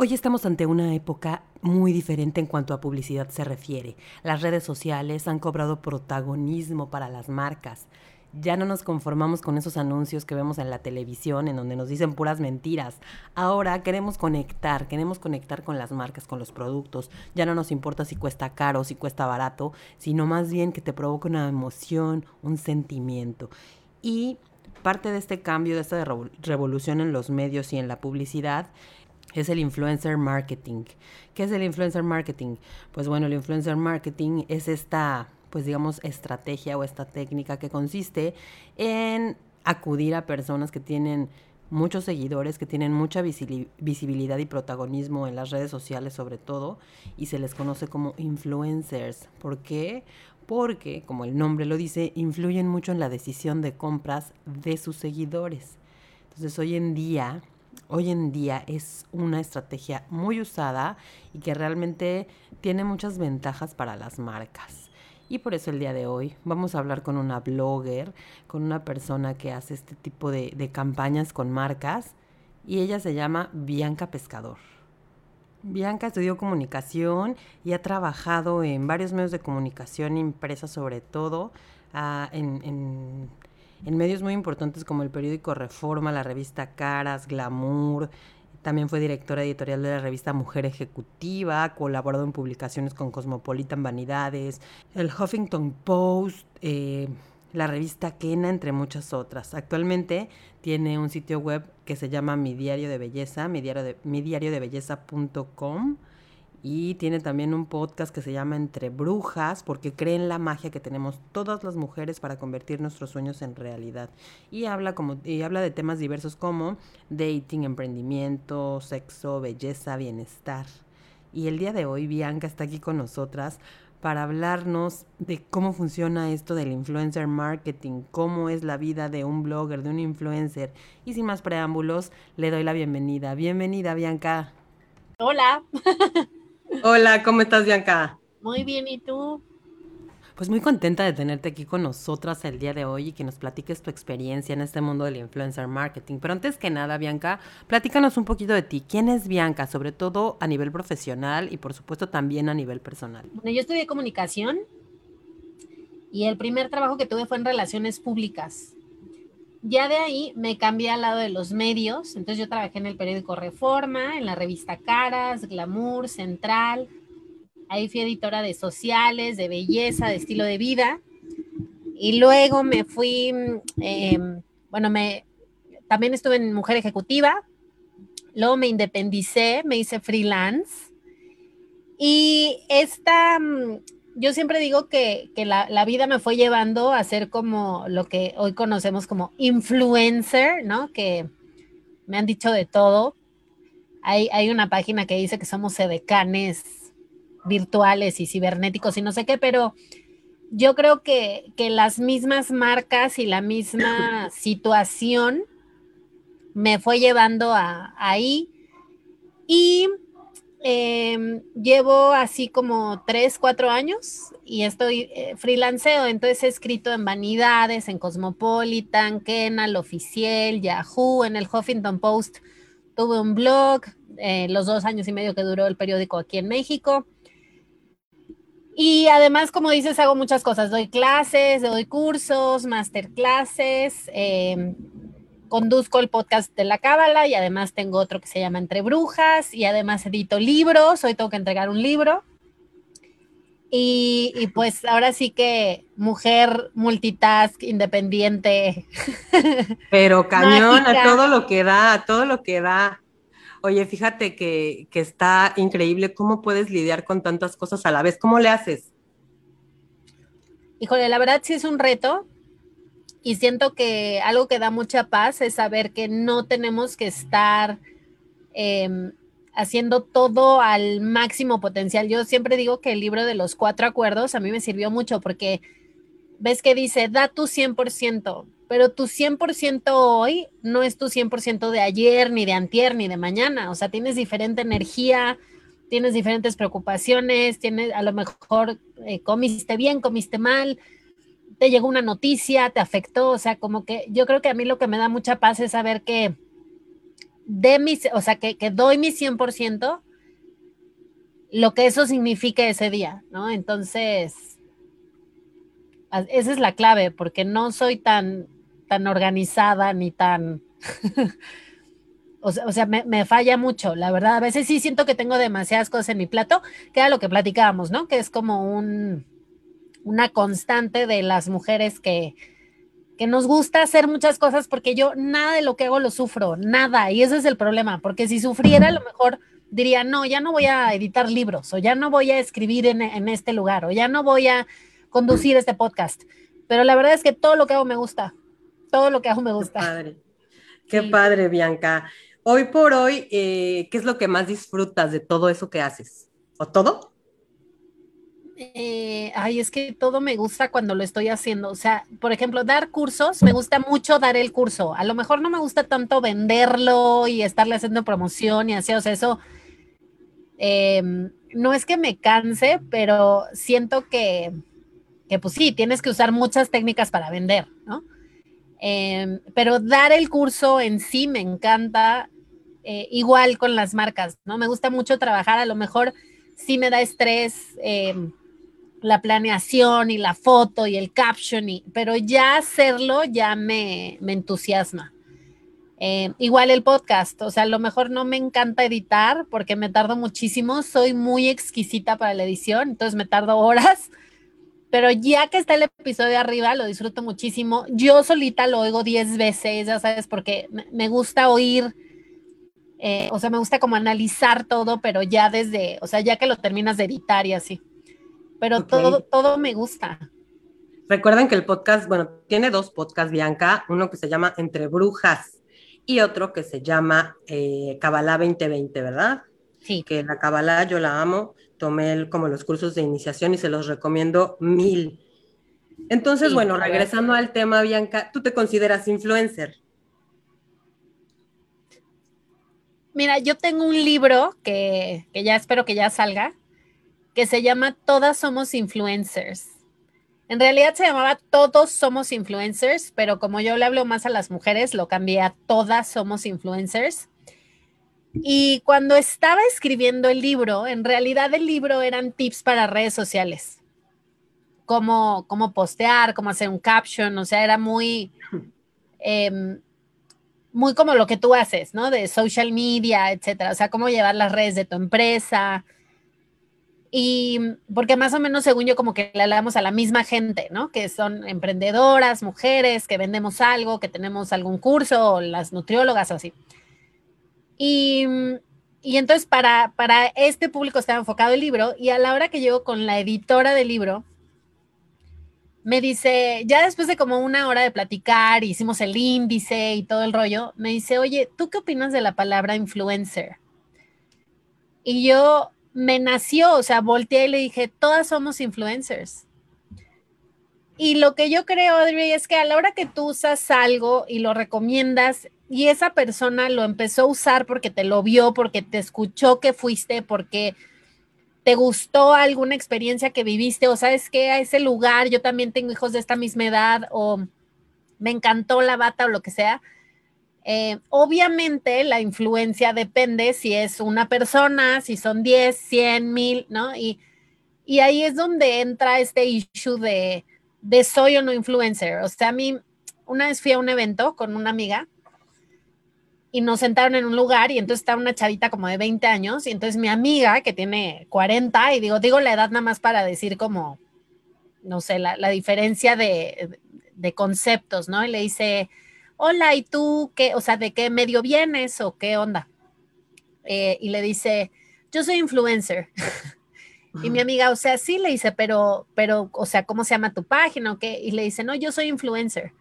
Hoy estamos ante una época muy diferente en cuanto a publicidad se refiere. Las redes sociales han cobrado protagonismo para las marcas. Ya no nos conformamos con esos anuncios que vemos en la televisión en donde nos dicen puras mentiras. Ahora queremos conectar, queremos conectar con las marcas, con los productos. Ya no nos importa si cuesta caro, si cuesta barato, sino más bien que te provoque una emoción, un sentimiento. Y parte de este cambio, de esta revolución en los medios y en la publicidad, es el influencer marketing. ¿Qué es el influencer marketing? Pues bueno, el influencer marketing es esta, pues digamos, estrategia o esta técnica que consiste en acudir a personas que tienen muchos seguidores, que tienen mucha visibilidad y protagonismo en las redes sociales sobre todo, y se les conoce como influencers. ¿Por qué? Porque, como el nombre lo dice, influyen mucho en la decisión de compras de sus seguidores. Entonces, hoy en día hoy en día es una estrategia muy usada y que realmente tiene muchas ventajas para las marcas. Y por eso el día de hoy vamos a hablar con una blogger, con una persona que hace este tipo de, campañas con marcas y ella se llama Bianca Pescador. Bianca estudió comunicación y ha trabajado en varios medios de comunicación impresa sobre todo ah, en medios muy importantes como el periódico Reforma, la revista Caras, Glamour. También fue directora editorial de la revista Mujer Ejecutiva, colaborado en publicaciones con Cosmopolitan Vanidades, el Huffington Post, eh, la revista Kena, entre muchas otras. Actualmente tiene un sitio web que se llama Mi Diario de Belleza, mi diario de, mi diario de belleza.com y tiene también un podcast que se llama Entre Brujas, porque creen la magia que tenemos todas las mujeres para convertir nuestros sueños en realidad. Y habla, como, y habla de temas diversos como dating, emprendimiento, sexo, belleza, bienestar. Y el día de hoy Bianca está aquí con nosotras para hablarnos de cómo funciona esto del influencer marketing, cómo es la vida de un blogger, de un influencer. Y sin más preámbulos, le doy la bienvenida. Bienvenida, Bianca. Hola. Hola, ¿cómo estás, Bianca? Muy bien, ¿y tú? Pues muy contenta de tenerte aquí con nosotras el día de hoy y que nos platiques tu experiencia en este mundo del influencer marketing. Pero antes que nada, Bianca, platícanos un poquito de ti. ¿Quién es Bianca? Sobre todo a nivel profesional y por supuesto también a nivel personal. Bueno, yo estudié comunicación y el primer trabajo que tuve fue en relaciones públicas. Ya de ahí me cambié al lado de los medios, entonces yo trabajé en el periódico Reforma, en la revista Caras, Glamour, Central, ahí fui editora de sociales, de belleza, de estilo de vida, y luego me fui, em, bueno, me, también estuve en Mujer Ejecutiva, luego me independicé, me hice freelance, y esta yo siempre digo que, la, vida me fue llevando a ser como lo que hoy conocemos como influencer, ¿no? Que me han dicho de todo. Hay, hay una página que dice que somos sedecanes virtuales y cibernéticos y no sé qué, pero yo creo que, que las mismas marcas y la misma situación me fue llevando a, ahí. Y Em, llevo así como tres, cuatro años y estoy eh, freelanceo, entonces he escrito en Vanidades, en Cosmopolitan, Kenal, Oficial, Yahoo, en el Huffington Post. Tuve un blog, eh, los dos años y medio que duró el periódico aquí en México. Y además, como dices, hago muchas cosas. Doy clases, doy cursos, masterclasses, eh, conduzco el podcast de la Cábala y además tengo otro que se llama Entre Brujas y además edito libros, hoy tengo que entregar un libro. Y, pues ahora sí que mujer multitask, independiente. Pero cañón, a todo lo que da, a todo lo que da. Oye, fíjate que, que está increíble cómo puedes lidiar con tantas cosas a la vez. ¿Cómo le haces? Híjole, la verdad sí es un reto, y siento que algo que da mucha paz es saber que no tenemos que estar em, haciendo todo al máximo potencial. Yo siempre digo que el libro de los cuatro acuerdos a mí me sirvió mucho porque ves que dice, da tu 100%, pero tu 100% hoy no es tu 100% de ayer, ni de antier, ni de mañana. O sea, tienes diferente energía, tienes diferentes preocupaciones, tienes a lo mejor eh, comiste bien, comiste mal, te llegó una noticia, te afectó, o sea, como que yo creo que a mí lo que me da mucha paz es saber que de mis, o sea, que, que doy mi 100%, lo que eso significa ese día, ¿no? Entonces, esa es la clave, porque no soy tan, tan organizada ni tan... o sea, me, falla mucho, la verdad. A veces sí siento que tengo demasiadas cosas en mi plato, que era lo que platicábamos, ¿no? Que es como un, una constante de las mujeres que, que nos gusta hacer muchas cosas porque yo nada de lo que hago lo sufro, nada. Y ese es el problema, porque si sufriera a lo mejor diría, no, ya no voy a editar libros, o ya no voy a escribir en, en este lugar, o ya no voy a conducir este podcast. Pero la verdad es que todo lo que hago me gusta, todo lo que hago me gusta. Qué padre, Qué padre Bianca. Hoy por hoy, eh, ¿qué es lo que más disfrutas de todo eso que haces? ¿O todo? Eh, ay, es que todo me gusta cuando lo estoy haciendo. O sea, por ejemplo, dar cursos, me gusta mucho dar el curso. A lo mejor no me gusta tanto venderlo y estarle haciendo promoción y así, o sea, eso em, no es que me canse, pero siento que, que, pues sí, tienes que usar muchas técnicas para vender, ¿no? Em, pero dar el curso en sí me encanta, eh, igual con las marcas, ¿no? Me gusta mucho trabajar, a lo mejor sí me da estrés. Eh, la planeación y la foto y el caption, pero ya hacerlo ya me, entusiasma. Eh, igual el podcast, o sea, a lo mejor no me encanta editar porque me tardo muchísimo, soy muy exquisita para la edición, entonces me tardo horas, pero ya que está el episodio arriba, lo disfruto muchísimo. Yo solita lo oigo 10 veces, ya sabes, porque me gusta oír, eh, o sea, me gusta como analizar todo, pero ya desde, o sea, ya que lo terminas de editar y así pero todo, todo me gusta. Recuerden que el podcast, bueno, tiene dos podcasts, Bianca, uno que se llama Entre Brujas y otro que se llama eh, Kabbalah 2020, ¿verdad? Sí. Que la Kabbalah yo la amo, tomé como los cursos de iniciación y se los recomiendo mil. Entonces, bueno, regresando al tema, Bianca, ¿tú te consideras influencer? Mira, yo tengo un libro que, que ya espero que ya salga, que se llama Todas somos influencers. En realidad se llamaba Todos somos influencers, pero como yo le hablo más a las mujeres, lo cambié a Todas somos influencers. Y cuando estaba escribiendo el libro, en realidad el libro eran tips para redes sociales. Cómo, cómo postear, cómo hacer un caption, o sea, era muy, em, muy como lo que tú haces, ¿no? De social media, etcétera. O sea, cómo llevar las redes de tu empresa, y porque más o menos, según yo, como que le hablamos a la misma gente, ¿no? Que son emprendedoras, mujeres, que vendemos algo, que tenemos algún curso, o las nutriólogas o así. Y, y entonces para, para este público estaba enfocado el libro y a la hora que llego con la editora del libro, me dice, ya después de como una hora de platicar, hicimos el índice y todo el rollo, me dice, oye, ¿tú qué opinas de la palabra influencer? Y yo, me nació, o sea, volteé y le dije, todas somos influencers. Y lo que yo creo, Audrey, es que a la hora que tú usas algo y lo recomiendas y esa persona lo empezó a usar porque te lo vio, porque te escuchó que fuiste, porque te gustó alguna experiencia que viviste o sabes que a ese lugar yo también tengo hijos de esta misma edad o me encantó la bata o lo que sea, eh, obviamente la influencia depende si es una persona, si son 10, 100, 1000, ¿no? Y, y ahí es donde entra este issue de, de soy o no influencer. O sea, a mí una vez fui a un evento con una amiga y nos sentaron en un lugar y entonces estaba una chavita como de 20 años y entonces mi amiga que tiene 40 y digo, digo la edad nada más para decir como, no sé, la, la diferencia de, de, conceptos, ¿no? Y le dice, hola, ¿y tú qué? O sea, ¿de qué medio vienes o qué onda? Eh, y le dice, yo soy influencer. y mi amiga, o sea, sí le dice, pero, pero, o sea, ¿cómo se llama tu página o qué? Y le dice, no, yo soy influencer.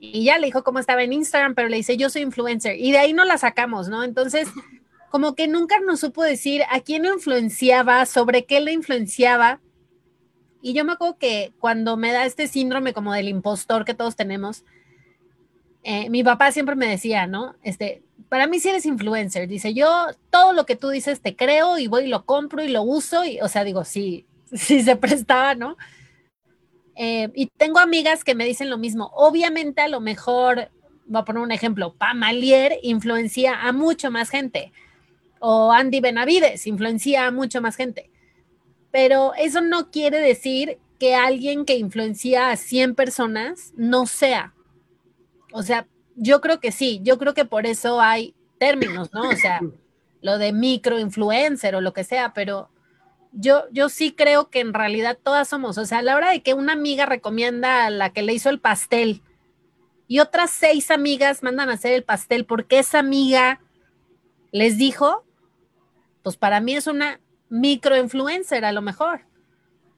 Y ya le dijo cómo estaba en Instagram, pero le dice, yo soy influencer. Y de ahí no la sacamos, ¿no? Entonces, como que nunca nos supo decir a quién influenciaba, sobre qué le influenciaba. Y yo me acuerdo que cuando me da este síndrome como del impostor que todos tenemos, eh, mi papá siempre me decía, ¿no? Este, para mí si eres influencer, dice, yo todo lo que tú dices te creo y voy y lo compro y lo uso, y, o sea, digo, sí, sí se prestaba, ¿no? Eh, y tengo amigas que me dicen lo mismo. Obviamente, a lo mejor, voy a poner un ejemplo, Pamalier influencia a mucho más gente, o Andy Benavides influencia a mucho más gente. Pero eso no quiere decir que alguien que influencia a 100 personas no sea. O sea, yo creo que sí, yo creo que por eso hay términos, ¿no? O sea, lo de microinfluencer o lo que sea, pero yo, yo sí creo que en realidad todas somos, o sea, a la hora de que una amiga recomienda a la que le hizo el pastel y otras seis amigas mandan a hacer el pastel porque esa amiga les dijo, pues para mí es una microinfluencer a lo mejor,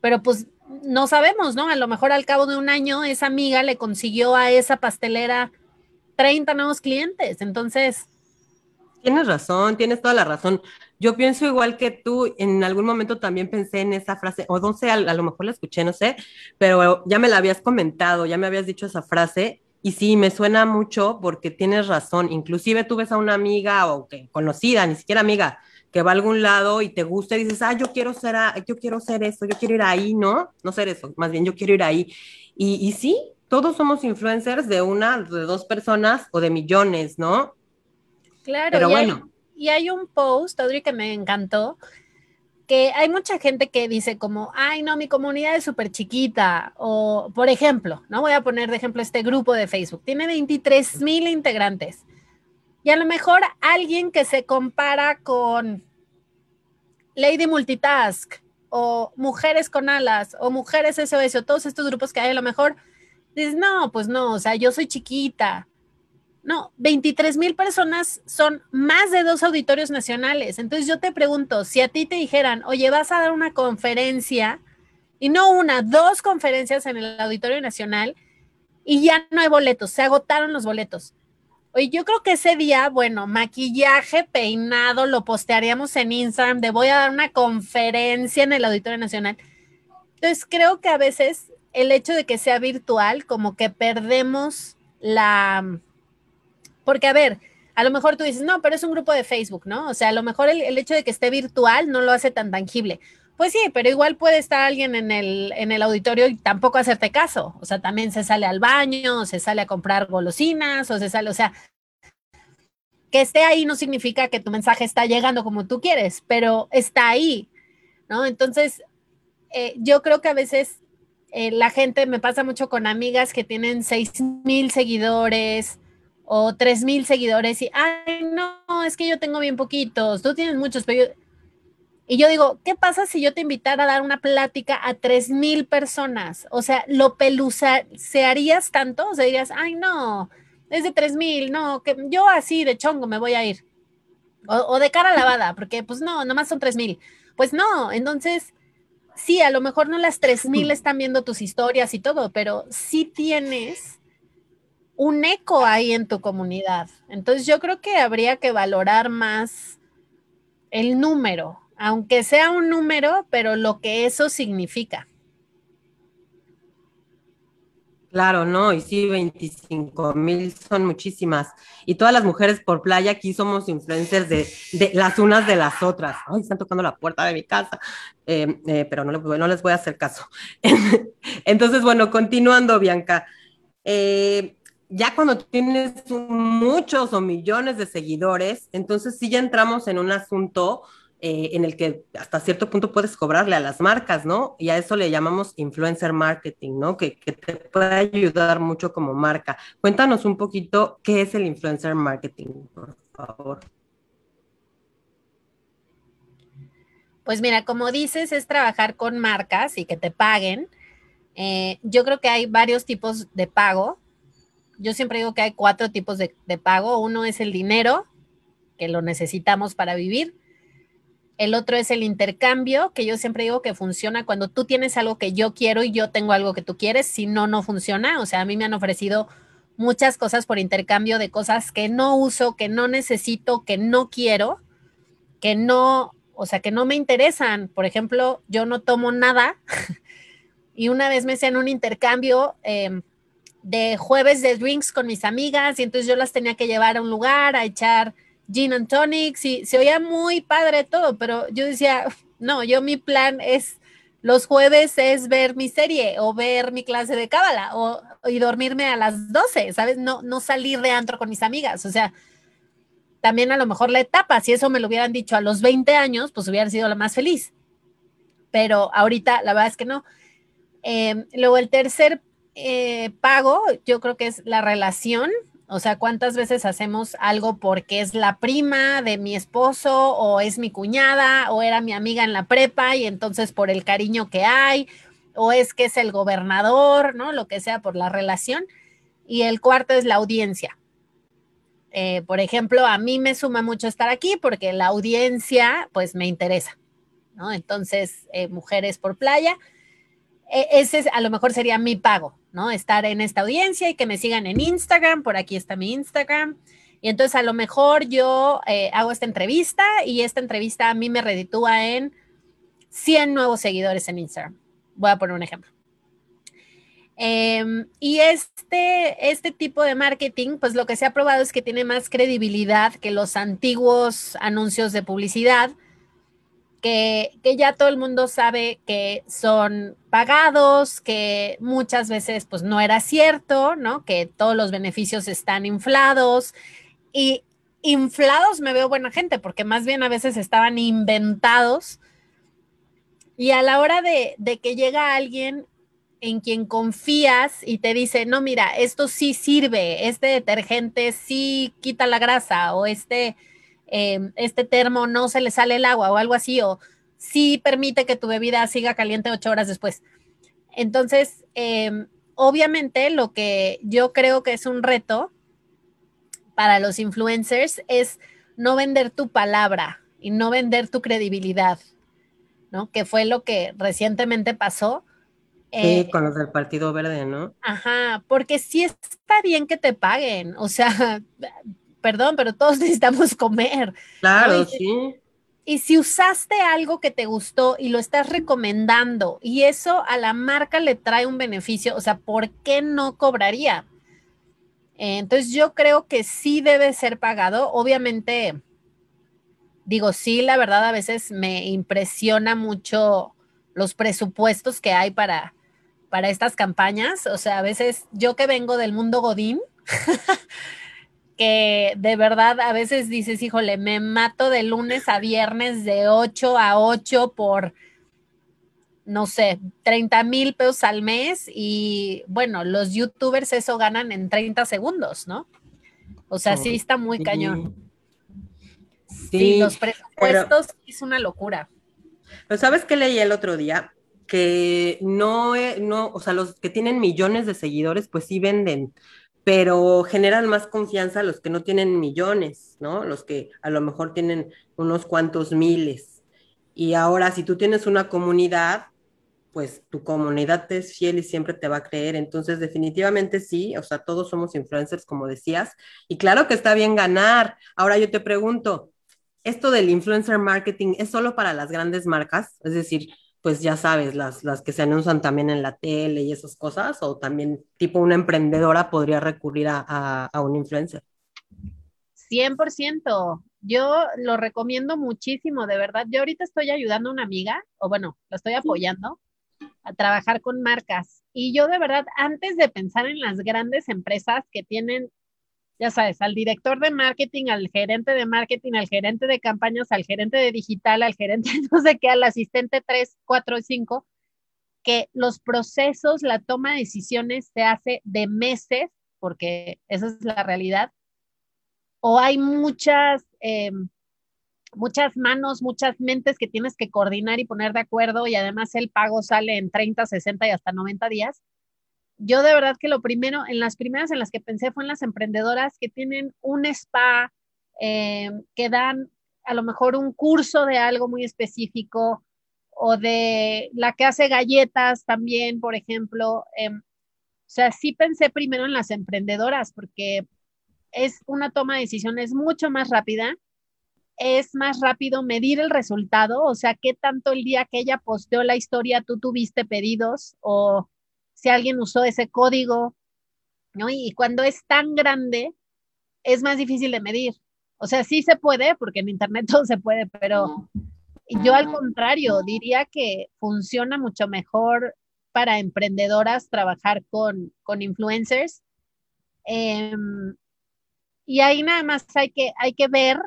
pero pues no sabemos, ¿no? A lo mejor al cabo de un año esa amiga le consiguió a esa pastelera 30 nuevos clientes. Entonces... Tienes razón, tienes toda la razón. Yo pienso igual que tú, en algún momento también pensé en esa frase, o no sé, a, lo mejor la escuché, no sé, pero ya me la habías comentado, ya me habías dicho esa frase, y sí, me suena mucho porque tienes razón. Inclusive tú ves a una amiga o que conocida, ni siquiera amiga, que va a algún lado y te gusta y dices, ah, yo quiero ser, yo quiero ser eso, yo quiero ir ahí, ¿no? No ser eso, más bien yo quiero ir ahí. Y, y sí, todos somos influencers de una, de dos personas o de millones, ¿no? Claro, pero y bueno. Hay, y hay un post, Audrey, que me encantó, que hay mucha gente que dice como, ay, no, mi comunidad es súper chiquita, o por ejemplo, no voy a poner de ejemplo este grupo de Facebook, tiene 23 mil integrantes. Y a lo mejor alguien que se compara con Lady Multitask o Mujeres con Alas o Mujeres SOS o todos estos grupos que hay, a lo mejor Dices, no, pues no, o sea, yo soy chiquita. No, 23 mil personas son más de dos auditorios nacionales. Entonces yo te pregunto, si a ti te dijeran, oye, vas a dar una conferencia, y no una, dos conferencias en el Auditorio Nacional, y ya no hay boletos, se agotaron los boletos. Oye, yo creo que ese día, bueno, maquillaje, peinado, lo postearíamos en Instagram de voy a dar una conferencia en el Auditorio Nacional. Entonces creo que a veces el hecho de que sea virtual, como que perdemos la... Porque, a ver, a lo mejor tú dices, no, pero es un grupo de Facebook, ¿no? O sea, a lo mejor el, hecho de que esté virtual no lo hace tan tangible. Pues sí, pero igual puede estar alguien en el, en el auditorio y tampoco hacerte caso. O sea, también se sale al baño, se sale a comprar golosinas, o se sale, o sea, que esté ahí no significa que tu mensaje está llegando como tú quieres, pero está ahí, ¿no? Entonces, eh, yo creo que a veces eh, la gente me pasa mucho con amigas que tienen seis mil seguidores o tres mil seguidores y, ay, no, es que yo tengo bien poquitos, tú tienes muchos, pero yo... Y yo digo, ¿qué pasa si yo te invitara a dar una plática a tres mil personas? O sea, ¿lo harías tanto? O sea, dirías, ay, no, es de tres mil, no, que yo así de chongo me voy a ir. O, o de cara lavada, porque pues no, nomás son tres mil. Pues no, entonces sí, a lo mejor no las 3000 están viendo tus historias y todo, pero sí tienes un eco ahí en tu comunidad. Entonces yo creo que habría que valorar más el número, aunque sea un número, pero lo que eso significa. Claro, no, y sí, 25 mil son muchísimas. Y todas las mujeres por playa aquí somos influencers de, las unas de las otras. Ay, están tocando la puerta de mi casa, eh, eh, pero no, les voy a hacer caso. Entonces, bueno, continuando, Bianca. Eh, ya cuando tienes muchos o millones de seguidores, entonces sí ya entramos en un asunto eh, en el que hasta cierto punto puedes cobrarle a las marcas, ¿no? Y a eso le llamamos influencer marketing, ¿no? Que, te puede ayudar mucho como marca. Cuéntanos un poquito qué es el influencer marketing, por favor. Pues mira, como dices, es trabajar con marcas y que te paguen. Eh, yo creo que hay varios tipos de pago. Yo siempre digo que hay cuatro tipos de pago. Uno es el dinero, que lo necesitamos para vivir. El otro es el intercambio, que yo siempre digo que funciona cuando tú tienes algo que yo quiero y yo tengo algo que tú quieres, si no, no funciona. O sea, a mí me han ofrecido muchas cosas por intercambio de cosas que no uso, que no necesito, que no quiero. que no, o sea, que no me interesan. Por ejemplo, yo no tomo nada y una vez me hacían un intercambio em, de jueves de drinks con mis amigas y entonces yo las tenía que llevar a un lugar a echar gin and tonics y se oía muy padre todo, pero yo decía, no, yo mi plan es los jueves es ver mi serie o ver mi clase de cábala o y dormirme a las 12, ¿sabes? No, no salir de antro con mis amigas, o sea, también a lo mejor la etapa, si eso me lo hubieran dicho a los 20 años, pues hubiera sido la más feliz. Pero ahorita la verdad es que no. Em, luego el tercer eh, pago, yo creo que es la relación. O sea, ¿cuántas veces hacemos algo porque es la prima de mi esposo o es mi cuñada o era mi amiga en la prepa y entonces por el cariño que hay o es que es el gobernador, ¿no? Lo que sea por la relación. Y el cuarto es la audiencia. Eh, por ejemplo, a mí me suma mucho estar aquí porque la audiencia, pues me interesa, ¿no? Entonces, eh, Mujeres por Playa, ese a lo mejor sería mi pago, ¿no? Estar en esta audiencia y que me sigan en Instagram, por aquí está mi Instagram. Y entonces a lo mejor yo eh, hago esta entrevista y esta entrevista a mí me reditúa en 100 nuevos seguidores en Instagram. Voy a poner un ejemplo. Em, y este, este tipo de marketing, pues lo que se ha probado es que tiene más credibilidad que los antiguos anuncios de publicidad, que, ya todo el mundo sabe que son pagados, que muchas veces pues no era cierto, ¿no? Que todos los beneficios están inflados y inflados me veo buena gente porque más bien a veces estaban inventados y a la hora de, de que llega alguien en quien confías y te dice, no, mira, esto sí sirve, este detergente sí quita la grasa o este Em, este termo no se le sale el agua o algo así, o sí permite que tu bebida siga caliente ocho horas después. Entonces, em, obviamente lo que yo creo que es un reto para los influencers es no vender tu palabra y no vender tu credibilidad, ¿no? Que fue lo que recientemente pasó. Sí, eh, con los del Partido Verde, ¿no? Ajá, porque sí está bien que te paguen, o sea, perdón, pero todos necesitamos comer. Claro, sí. Y si usaste algo que te gustó y lo estás recomendando y eso a la marca le trae un beneficio, o sea, ¿por qué no cobraría? Entonces yo creo que sí debe ser pagado. Obviamente, digo, sí, la verdad a veces me impresiona mucho los presupuestos que hay para, para estas campañas. O sea, a veces yo que vengo del mundo Godín, que de verdad a veces dices, híjole, me mato de lunes a viernes de 8 a 8 por, no sé, 30 mil pesos al mes y bueno, los youtubers eso ganan en 30 segundos, ¿no? O sea, sí está muy cañón. Sí, los presupuestos es una locura. Pero ¿sabes qué leí el otro día? Que no, no, o sea, los que tienen millones de seguidores, pues sí venden, pero generan más confianza los que no tienen millones, ¿no? Los que a lo mejor tienen unos cuantos miles. Y ahora, si tú tienes una comunidad, pues tu comunidad te es fiel y siempre te va a creer. Entonces, definitivamente sí, o sea, todos somos influencers, como decías. Y claro que está bien ganar. Ahora yo te pregunto, ¿esto del influencer marketing es solo para las grandes marcas? Es decir, pues ya sabes, las, las que se anuncian también en la tele y esas cosas, o también tipo una emprendedora podría recurrir a, a, un influencer. 100%. Yo lo recomiendo muchísimo, de verdad. Yo ahorita estoy ayudando a una amiga, o bueno, la estoy apoyando a trabajar con marcas. Y yo de verdad, antes de pensar en las grandes empresas que tienen ya sabes, al director de marketing, al gerente de marketing, al gerente de campañas, al gerente de digital, al gerente no sé qué, al asistente 3, 4 y 5, que los procesos, la toma de decisiones se hace de meses, porque esa es la realidad, o hay muchas, em, muchas manos, muchas mentes que tienes que coordinar y poner de acuerdo y además el pago sale en 30, 60 y hasta 90 días yo de verdad que lo primero, en las primeras en las que pensé fue en las emprendedoras que tienen un spa, eh, que dan a lo mejor un curso de algo muy específico o de la que hace galletas también, por ejemplo. Em, o sea, sí pensé primero en las emprendedoras porque es una toma de decisiones mucho más rápida. es más rápido medir el resultado, o sea, qué tanto el día que ella posteó la historia tú tuviste pedidos o si alguien usó ese código, ¿no? Y cuando es tan grande, es más difícil de medir. O sea, sí se puede, porque en Internet todo se puede, pero yo al contrario, diría que funciona mucho mejor para emprendedoras trabajar con, con influencers. Em, y ahí nada más hay que, hay que ver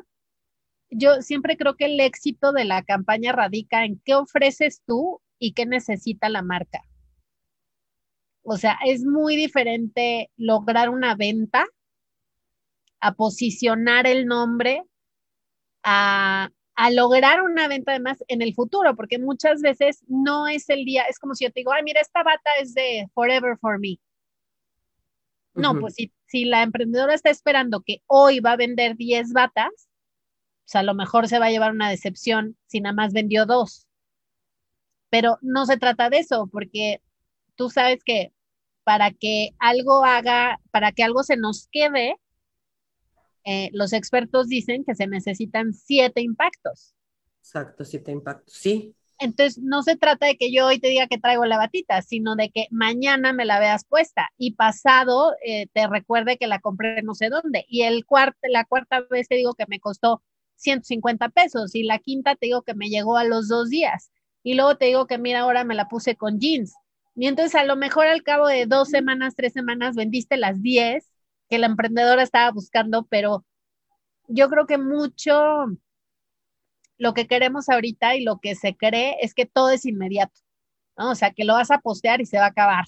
yo siempre creo que el éxito de la campaña radica en qué ofreces tú y qué necesita la marca. O sea, es muy diferente lograr una venta a posicionar el nombre, a, lograr una venta además en el futuro, porque muchas veces no es el día, es como si yo te digo, ay, mira, esta bata es de Forever for Me. No, pues si, si la emprendedora está esperando que hoy va a vender 10 batas, o sea, a lo mejor se va a llevar una decepción si nada más vendió dos. Pero no se trata de eso, porque tú sabes que para que algo haga, para que algo se nos quede, eh, los expertos dicen que se necesitan siete impactos. Exacto, siete impactos, sí. Entonces, no se trata de que yo hoy te diga que traigo la batita, sino de que mañana me la veas puesta y pasado eh, te recuerde que la compré no sé dónde. Y el la cuarta vez te digo que me costó 150 pesos y la quinta te digo que me llegó a los dos días y luego te digo que mira, ahora me la puse con jeans. Y entonces a lo mejor al cabo de dos semanas, tres semanas, vendiste las 10 que la emprendedora estaba buscando, pero yo creo que mucho lo que queremos ahorita y lo que se cree es que todo es inmediato, ¿no? O sea, que lo vas a postear y se va a acabar.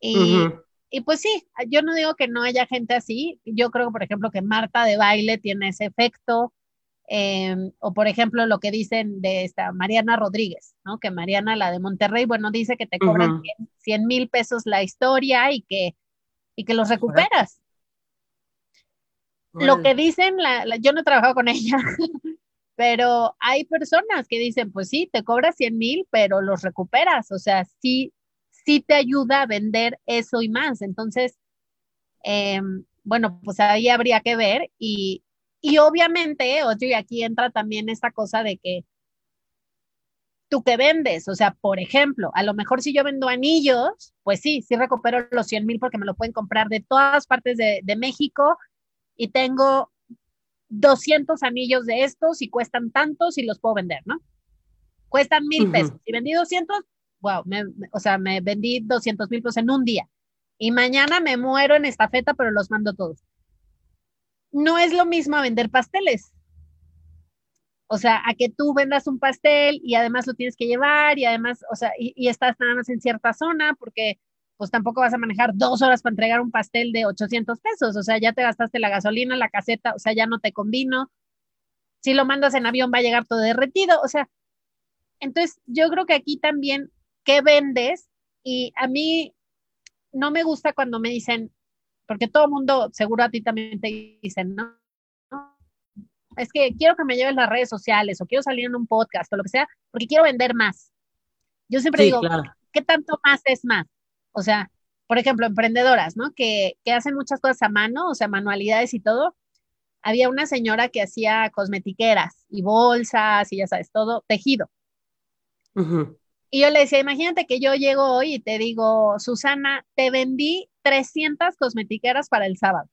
Y, y pues sí, yo no digo que no haya gente así, yo creo, por ejemplo, que Marta de baile tiene ese efecto, Em, o por ejemplo, lo que dicen de esta Mariana Rodríguez, ¿no? Que Mariana, la de Monterrey, bueno, dice que te cobran 100 mil pesos la historia y que, y que los recuperas. Lo que dicen, la, yo no he trabajado con ella, pero hay personas que dicen, pues sí, te cobras 100 mil, pero los recuperas, o sea, sí, sí te ayuda a vender eso y más. Entonces, em, bueno, pues ahí habría que ver y, y obviamente, oye, aquí entra también esta cosa de que tú que vendes, o sea, por ejemplo, a lo mejor si yo vendo anillos, pues sí, sí recupero los 100 mil porque me lo pueden comprar de todas partes de, México y tengo 200 anillos de estos y cuestan tantos y los puedo vender, ¿no? Cuestan mil pesos. Si vendí 200, wow, o sea, me vendí 200 mil pesos en un día. Y mañana me muero en esta feta, pero los mando todos no es lo mismo a vender pasteles. O sea, a que tú vendas un pastel y además lo tienes que llevar y además, o sea, y, estás nada más en cierta zona porque pues tampoco vas a manejar dos horas para entregar un pastel de 800 pesos. O sea, ya te gastaste la gasolina, la caseta, o sea, ya no te convino. Si lo mandas en avión va a llegar todo derretido. O sea, entonces yo creo que aquí también, ¿qué vendes? Y a mí no me gusta cuando me dicen, porque todo el mundo, seguro a ti también te dicen, ¿no? Es que quiero que me lleves las redes sociales o quiero salir en un podcast o lo que sea, porque quiero vender más. Yo siempre digo, ¿qué tanto más es más? O sea, por ejemplo, emprendedoras, ¿no? Que, que, hacen muchas cosas a mano, o sea, manualidades y todo. Había una señora que hacía cosmetiqueras y bolsas y ya sabes, todo tejido. Y yo le decía, imagínate que yo llego hoy y te digo, Susana, te vendí 300 cosmetiqueras para el sábado.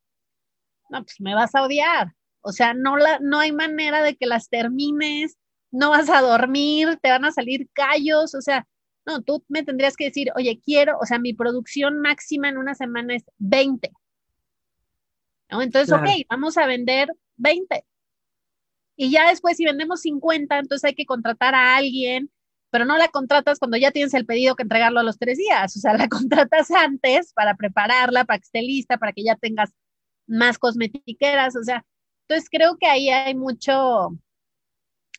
No, pues me vas a odiar. O sea, no, la, no hay manera de que las termines, no vas a dormir, te van a salir callos, o sea, no, tú me tendrías que decir, oye, quiero, o sea, mi producción máxima en una semana es 20. ¿No? Entonces, ok, vamos a vender 20. Y ya después, si vendemos 50, entonces hay que contratar a alguien pero no la contratas cuando ya tienes el pedido que entregarlo a los tres días, o sea, la contratas antes para prepararla, para que esté lista, para que ya tengas más cosmetiqueras, o sea, entonces creo que ahí hay mucho,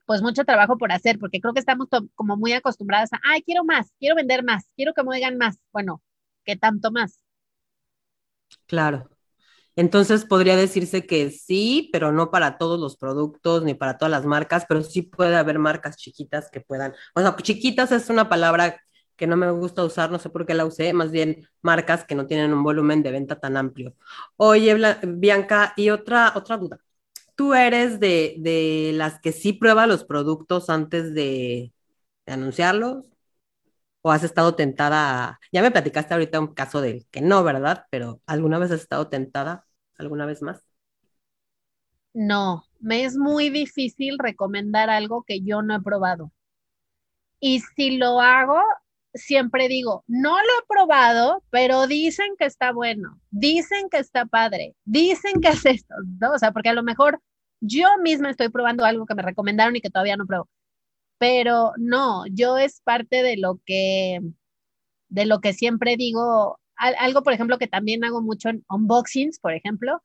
pues mucho trabajo por hacer, porque creo que estamos como muy acostumbradas a, ay, quiero más, quiero vender más, quiero que me más, bueno, ¿qué tanto más? Claro. Entonces podría decirse que sí, pero no para todos los productos ni para todas las marcas, pero sí puede haber marcas chiquitas que puedan, o sea, chiquitas es una palabra que no me gusta usar, no sé por qué la usé, más bien marcas que no tienen un volumen de venta tan amplio. Oye, Bianca, y otra, otra duda. ¿tú eres de, de las que sí prueba los productos antes de, de anunciarlos? ¿O has estado tentada? Ya me platicaste ahorita un caso del que no, ¿verdad? Pero ¿alguna vez has estado tentada? ¿Alguna vez más? No, me es muy difícil recomendar algo que yo no he probado. Y si lo hago, siempre digo, no lo he probado, pero dicen que está bueno, dicen que está padre, dicen que es esto, ¿no? O sea, porque a lo mejor yo misma estoy probando algo que me recomendaron y que todavía no pruebo. Pero no, yo es parte de lo que, de lo que siempre digo, algo, por ejemplo, que también hago mucho en unboxings, por ejemplo,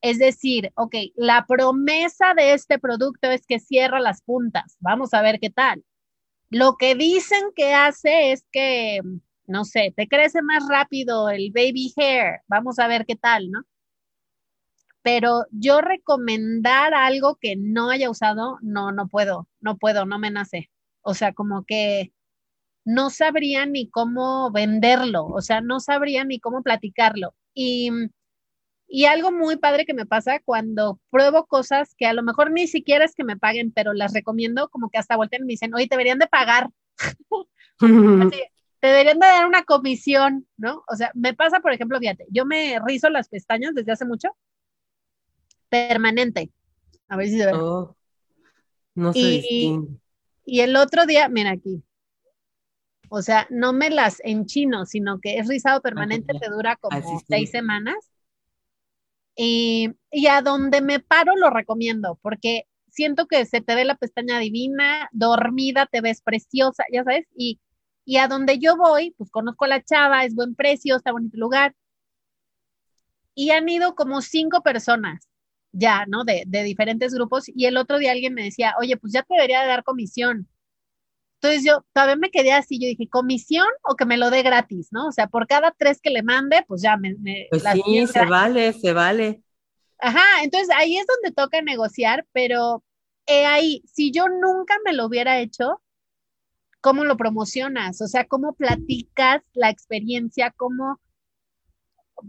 es decir, ok, la promesa de este producto es que cierra las puntas, vamos a ver qué tal. Lo que dicen que hace es que, no sé, te crece más rápido el baby hair, vamos a ver qué tal, ¿no? Pero yo recomendar algo que no haya usado, no, no puedo, no puedo, no me nace. O sea, como que no sabría ni cómo venderlo, o sea, no sabría ni cómo platicarlo. Y y algo muy padre que me pasa cuando pruebo cosas que a lo mejor ni siquiera es que me paguen, pero las recomiendo, como que hasta voltean y me dicen, oye, te deberían de pagar. te deberían de dar una comisión, ¿no? O sea, me pasa, por ejemplo, fíjate, yo me rizo las pestañas desde hace mucho, permanente. A ver si se ve. Oh, no sé. y, y el otro día, mira aquí, o sea, no me las enchino, sino que es rizado permanente, te dura como seis semanas y, a donde me paro lo recomiendo, porque siento que se te ve la pestaña divina, dormida, te ves preciosa, ya sabes, y, y a donde yo voy, pues conozco a la chava, es buen precio, está bonito lugar. Y han ido como cinco personas ya, ¿no? De, de diferentes grupos. Y el otro día alguien me decía, oye, pues ya te debería de dar comisión. Entonces yo todavía me quedé así, yo dije, ¿comisión o que me lo dé gratis, no? O sea, por cada tres que le mande, pues ya me... pues sí, se vale, se vale. Ajá, entonces ahí es donde toca negociar, pero ahí, si yo nunca me lo hubiera hecho, ¿cómo lo promocionas? O sea, ¿cómo platicas la experiencia? ¿Cómo,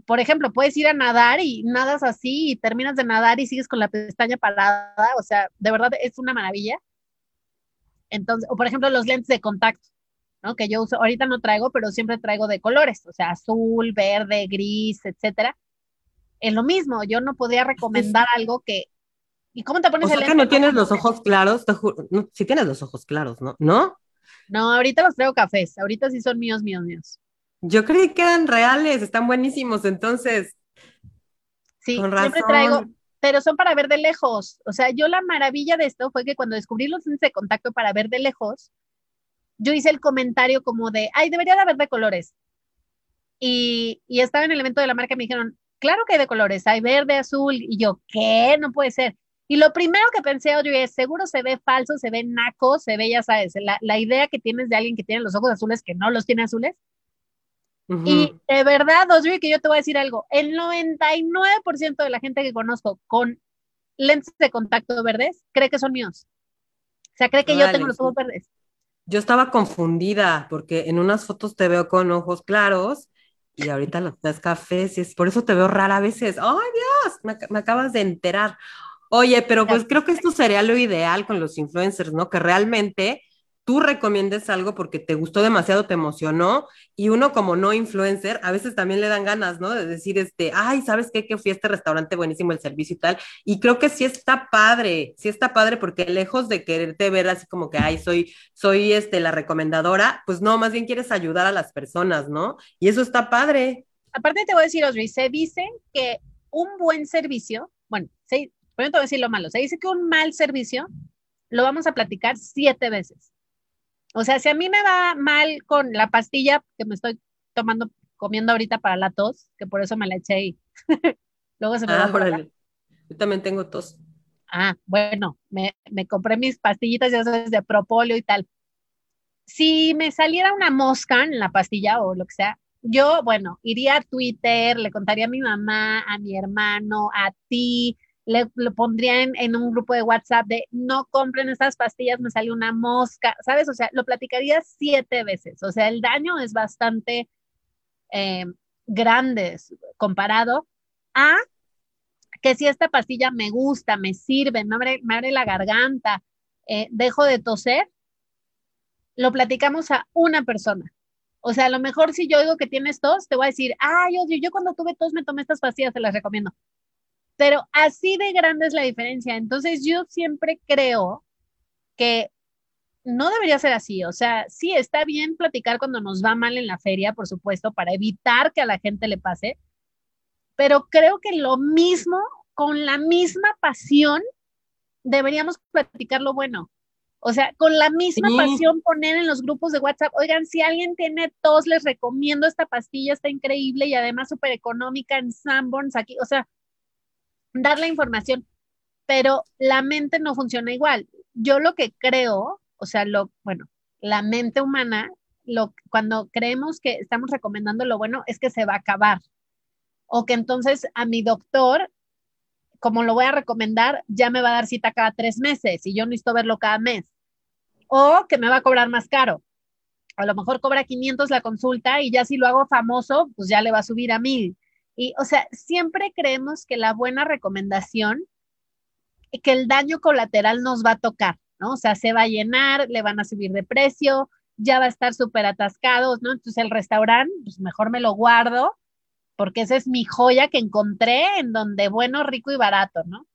por ejemplo, puedes ir a nadar y nadas así y terminas de nadar y sigues con la pestaña parada? O sea, de verdad es una maravilla. Entonces, o por ejemplo, los lentes de contacto, ¿no? Que yo uso, ahorita no traigo, pero siempre traigo de colores, o sea, azul, verde, gris, etcétera. Es lo mismo, yo no podría recomendar algo que. ¿Y cómo te pones o sea que no tienes los ojos claros, te juro, si tienes los ojos claros, ¿no? ¿No? No, ahorita los traigo cafés, ahorita sí son míos, míos, míos. Yo creí que eran reales, están buenísimos, entonces. Sí, siempre traigo, pero son para ver de lejos. O sea, yo la maravilla de esto fue que cuando descubrí los lentes de contacto para ver de lejos, yo hice el comentario como de, ay, debería de haber de colores. Y, y estaba en el evento de la marca y me dijeron, claro que hay de colores, hay verde, azul. Y yo, ¿qué? No puede ser. Y lo primero que pensé, Audrey, es, seguro se ve falso, se ve naco, se ve, ya sabes, la, la idea que tienes de alguien que tiene los ojos azules que no los tiene azules. Y de verdad, Audrey, que yo te voy a decir algo, el 99% de la gente que conozco con lentes de contacto verdes cree que son míos. O sea, cree que yo tengo los ojos verdes. Yo estaba confundida porque en unas fotos te veo con ojos claros y ahorita los ves cafés y es por eso te veo rara a veces. ¡Ay, Dios! Me, me acabas de enterar. Oye, pero pues creo que esto sería lo ideal con los influencers, ¿no? Que realmente tú recomiendes algo porque te gustó demasiado, te emocionó, y uno como no influencer, a veces también le dan ganas, ¿no? De decir, este, ay, ¿sabes qué? Que fui a este restaurante buenísimo, el servicio y tal, y creo que sí está padre, sí está padre porque lejos de quererte ver así como que, ay, soy, soy, este, la recomendadora, pues no, más bien quieres ayudar a las personas, ¿no? Y eso está padre. Aparte te voy a decir, Osri, se dice que un buen servicio, bueno, se, primero te voy a decir lo malo, se dice que un mal servicio lo vamos a platicar siete veces. O sea, si a mí me va mal con la pastilla que me estoy tomando, comiendo ahorita para la tos, que por eso me la eché y luego se me va a ah, Yo también tengo tos. Ah, bueno, me, me compré mis pastillitas, ya sabes, de propóleo y tal. Si me saliera una mosca en la pastilla o lo que sea, yo, bueno, iría a Twitter, le contaría a mi mamá, a mi hermano, a ti, le, pondría en, un grupo de WhatsApp de no compren estas pastillas, me salió una mosca, ¿sabes? O sea, lo platicaría siete veces. O sea, el daño es bastante eh, grande comparado a que si esta pastilla me gusta, me sirve, me abre, me abre la garganta, eh, dejo de toser, lo platicamos a una persona. O sea, a lo mejor si yo digo que tienes tos, te voy a decir, ay, yo, yo cuando tuve tos me tomé estas pastillas, te las recomiendo. Pero así de grande es la diferencia. Entonces yo siempre creo que no debería ser así. O sea, sí, está bien platicar cuando nos va mal en la feria, por supuesto, para evitar que a la gente le pase, pero creo que lo mismo, con la misma pasión, deberíamos platicar lo bueno. O sea, con la misma pasión poner en los grupos de WhatsApp, oigan, si alguien tiene tos, les recomiendo esta pastilla, está increíble y además súper económica en Sanborns aquí. O sea, dar la información, pero la mente no funciona igual. Yo lo que creo, o sea, lo, bueno, la mente humana, lo, cuando creemos que estamos recomendando lo bueno, es que se va a acabar. O que entonces a mi doctor, como lo voy a recomendar, ya me va a dar cita cada tres meses y yo necesito verlo cada mes. O que me va a cobrar más caro. A lo mejor cobra 500 la consulta y ya si lo hago famoso, pues ya le va a subir a mil. Y, o sea, siempre creemos que la buena recomendación, que el daño colateral nos va a tocar, ¿no? O sea, se va a llenar, le van a subir de precio, ya va a estar súper atascado, ¿no? Entonces el restaurante, pues mejor me lo guardo, porque esa es mi joya que encontré en donde bueno, rico y barato, ¿no?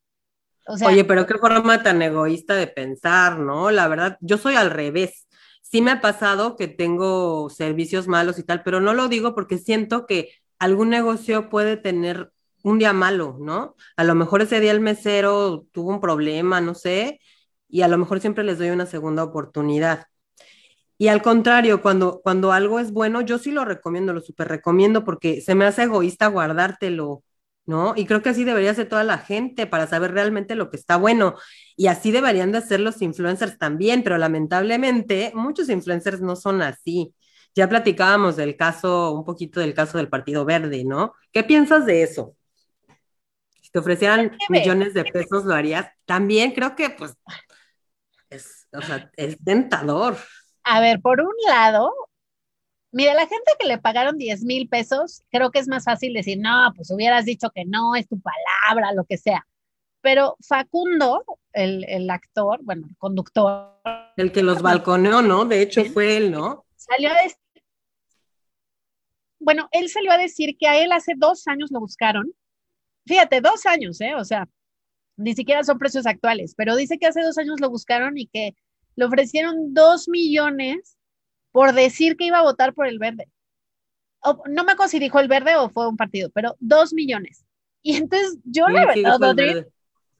Oye, pero qué forma tan egoísta de pensar, ¿no? La verdad, yo soy al revés. Sí me ha pasado que tengo servicios malos y tal, pero no lo digo porque siento que algún negocio puede tener un día malo, ¿no? A lo mejor ese día el mesero tuvo un problema, no sé, y a lo mejor siempre les doy una segunda oportunidad. Y al contrario, cuando, cuando algo es bueno, yo sí lo recomiendo, lo súper recomiendo porque se me hace egoísta guardártelo, ¿no? Y creo que así debería ser toda la gente para saber realmente lo que está bueno. Y así deberían de ser los influencers también, pero lamentablemente muchos influencers no son así. Ya platicábamos del caso, un poquito del caso del Partido Verde, ¿no? ¿Qué piensas de eso? Si te ofrecieran millones de pesos, ¿lo harías? También creo que, pues, es, o sea, es tentador. A ver, por un lado, mira, la gente que le pagaron 10 mil pesos, creo que es más fácil decir, no, pues hubieras dicho que no, es tu palabra, lo que sea. Pero Facundo, el, el actor, bueno, el conductor. El que los balconeó, ¿no? De hecho, fue él, ¿no? Salió a decir bueno, él salió a decir que a él hace dos años lo buscaron. Fíjate, dos años, ¿eh? O sea, ni siquiera son precios actuales, pero dice que hace dos años lo buscaron y que le ofrecieron dos millones por decir que iba a votar por el verde. no me acuerdo si dijo el verde o fue un partido, pero dos millones. Y entonces yo la verdad,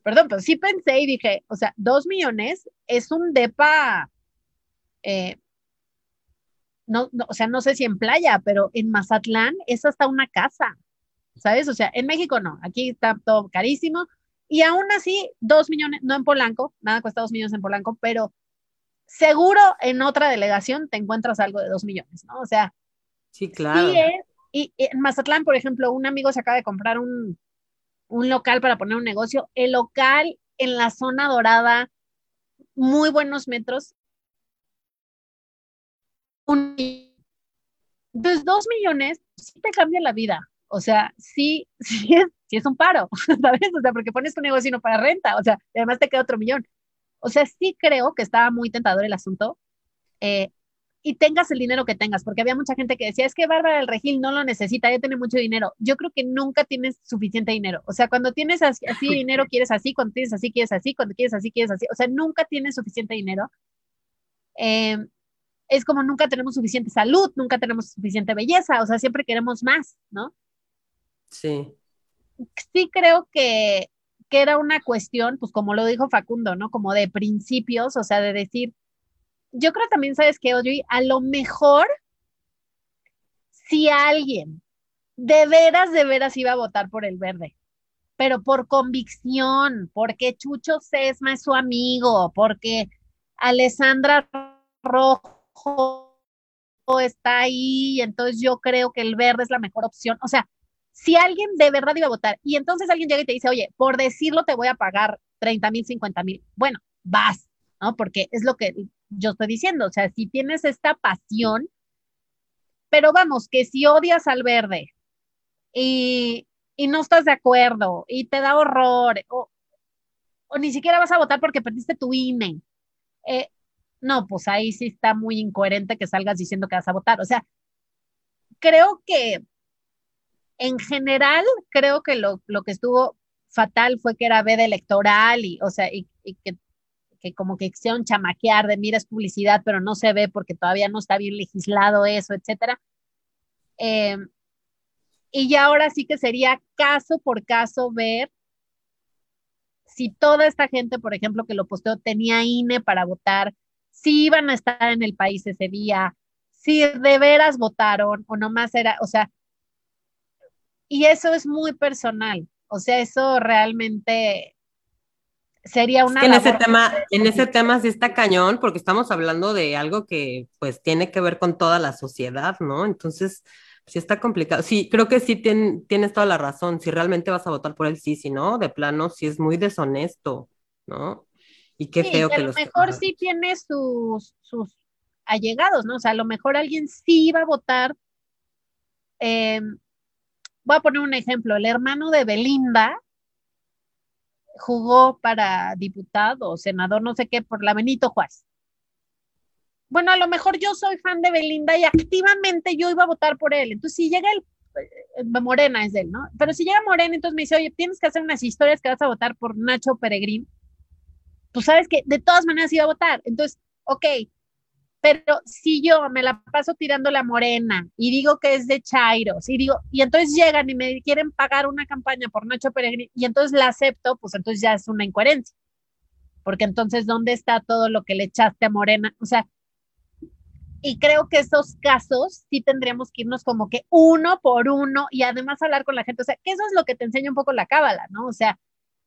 perdón, pero sí pensé y dije, o sea, dos millones es un depa eh, no, o sea, no sé si en playa, pero en Mazatlán es hasta una casa, ¿sabes? O sea, en México no, aquí está todo carísimo y aún así, dos millones, no en Polanco, nada cuesta dos millones en Polanco, pero seguro en otra delegación te encuentras algo de dos millones, ¿no? O sea, sí, claro. y en Mazatlán, por ejemplo, un amigo se acaba de comprar un, un local para poner un negocio, el local en la zona dorada, muy buenos metros, entonces, dos millones sí te cambia la vida. O sea, sí, sí es, sí es un paro, ¿sabes? O sea, porque pones tu negocio y no para renta, o sea, además te queda otro millón. O sea, sí creo que estaba muy tentador el asunto. Eh, y tengas el dinero que tengas, porque había mucha gente que decía, es que Bárbara del Regil no lo necesita, ya tiene mucho dinero. Yo creo que nunca tienes suficiente dinero. O sea, cuando tienes así, así dinero, quieres así, cuando tienes así, quieres así, cuando quieres así, quieres así. O sea, nunca tienes suficiente dinero. Eh, es como nunca tenemos suficiente salud, nunca tenemos suficiente belleza, o sea, siempre queremos más, ¿no? Sí. Sí creo que, que era una cuestión, pues como lo dijo Facundo, ¿no? Como de principios, o sea, de decir, yo creo también, ¿sabes qué, Audrey? A lo mejor, si alguien de veras, de veras iba a votar por el verde, pero por convicción, porque Chucho Sesma es su amigo, porque Alessandra Rojo está ahí, entonces yo creo que el verde es la mejor opción. O sea, si alguien de verdad iba a votar y entonces alguien llega y te dice, oye, por decirlo te voy a pagar 30 mil, 50 mil, bueno, vas, ¿no? Porque es lo que yo estoy diciendo, o sea, si tienes esta pasión, pero vamos, que si odias al verde y y no estás de acuerdo y te da horror o, ni siquiera vas a votar porque perdiste tu INE. Eh, no, pues ahí sí está muy incoherente que salgas diciendo que vas a votar. O sea, creo que en general, creo que lo, que estuvo fatal fue que era veda electoral y, o sea, y, que, como que quisieron chamaquear de miras publicidad, pero no se ve porque todavía no está bien legislado eso, etcétera. Eh, y ya ahora sí que sería caso por caso ver si toda esta gente, por ejemplo, que lo posteó, tenía INE para votar, si iban a estar en el país ese día, si de veras votaron o nomás era, o sea, y eso es muy personal, o sea, eso realmente sería una... en ese tema, en ese tema sí está cañón, porque estamos hablando de algo que pues tiene que ver con toda la sociedad, ¿no? Entonces, sí está complicado. Sí, creo que sí tienes toda la razón. Si realmente vas a votar por él, sí, si no, de plano, sí es muy deshonesto, ¿no? Y qué feo que, a lo mejor sí tiene sus, sus allegados, ¿no? O sea, a lo mejor alguien sí iba a votar. Eh, voy a poner un ejemplo. El hermano de Belinda jugó para diputado, senador, no sé qué, por la Benito Juárez bueno, a lo mejor yo soy fan de Belinda y activamente yo iba a votar por él. Entonces, si llega el, eh, Morena es él, ¿no? Pero si llega Morena, entonces me dice, oye, tienes que hacer unas historias que vas a votar por Nacho Peregrín. Pues sabes que de todas maneras iba a votar. Entonces, ok, pero si yo me la paso tirando la morena y digo que es de Chairos y digo, y entonces llegan y me quieren pagar una campaña por Nacho Peregrín y entonces la acepto, pues entonces ya es una incoherencia. Porque entonces, ¿dónde está todo lo que le echaste a Morena? O sea, y creo que esos casos sí tendríamos que irnos como que uno por uno y además hablar con la gente. O sea, que eso es lo que te enseña un poco la cábala, ¿no? O sea,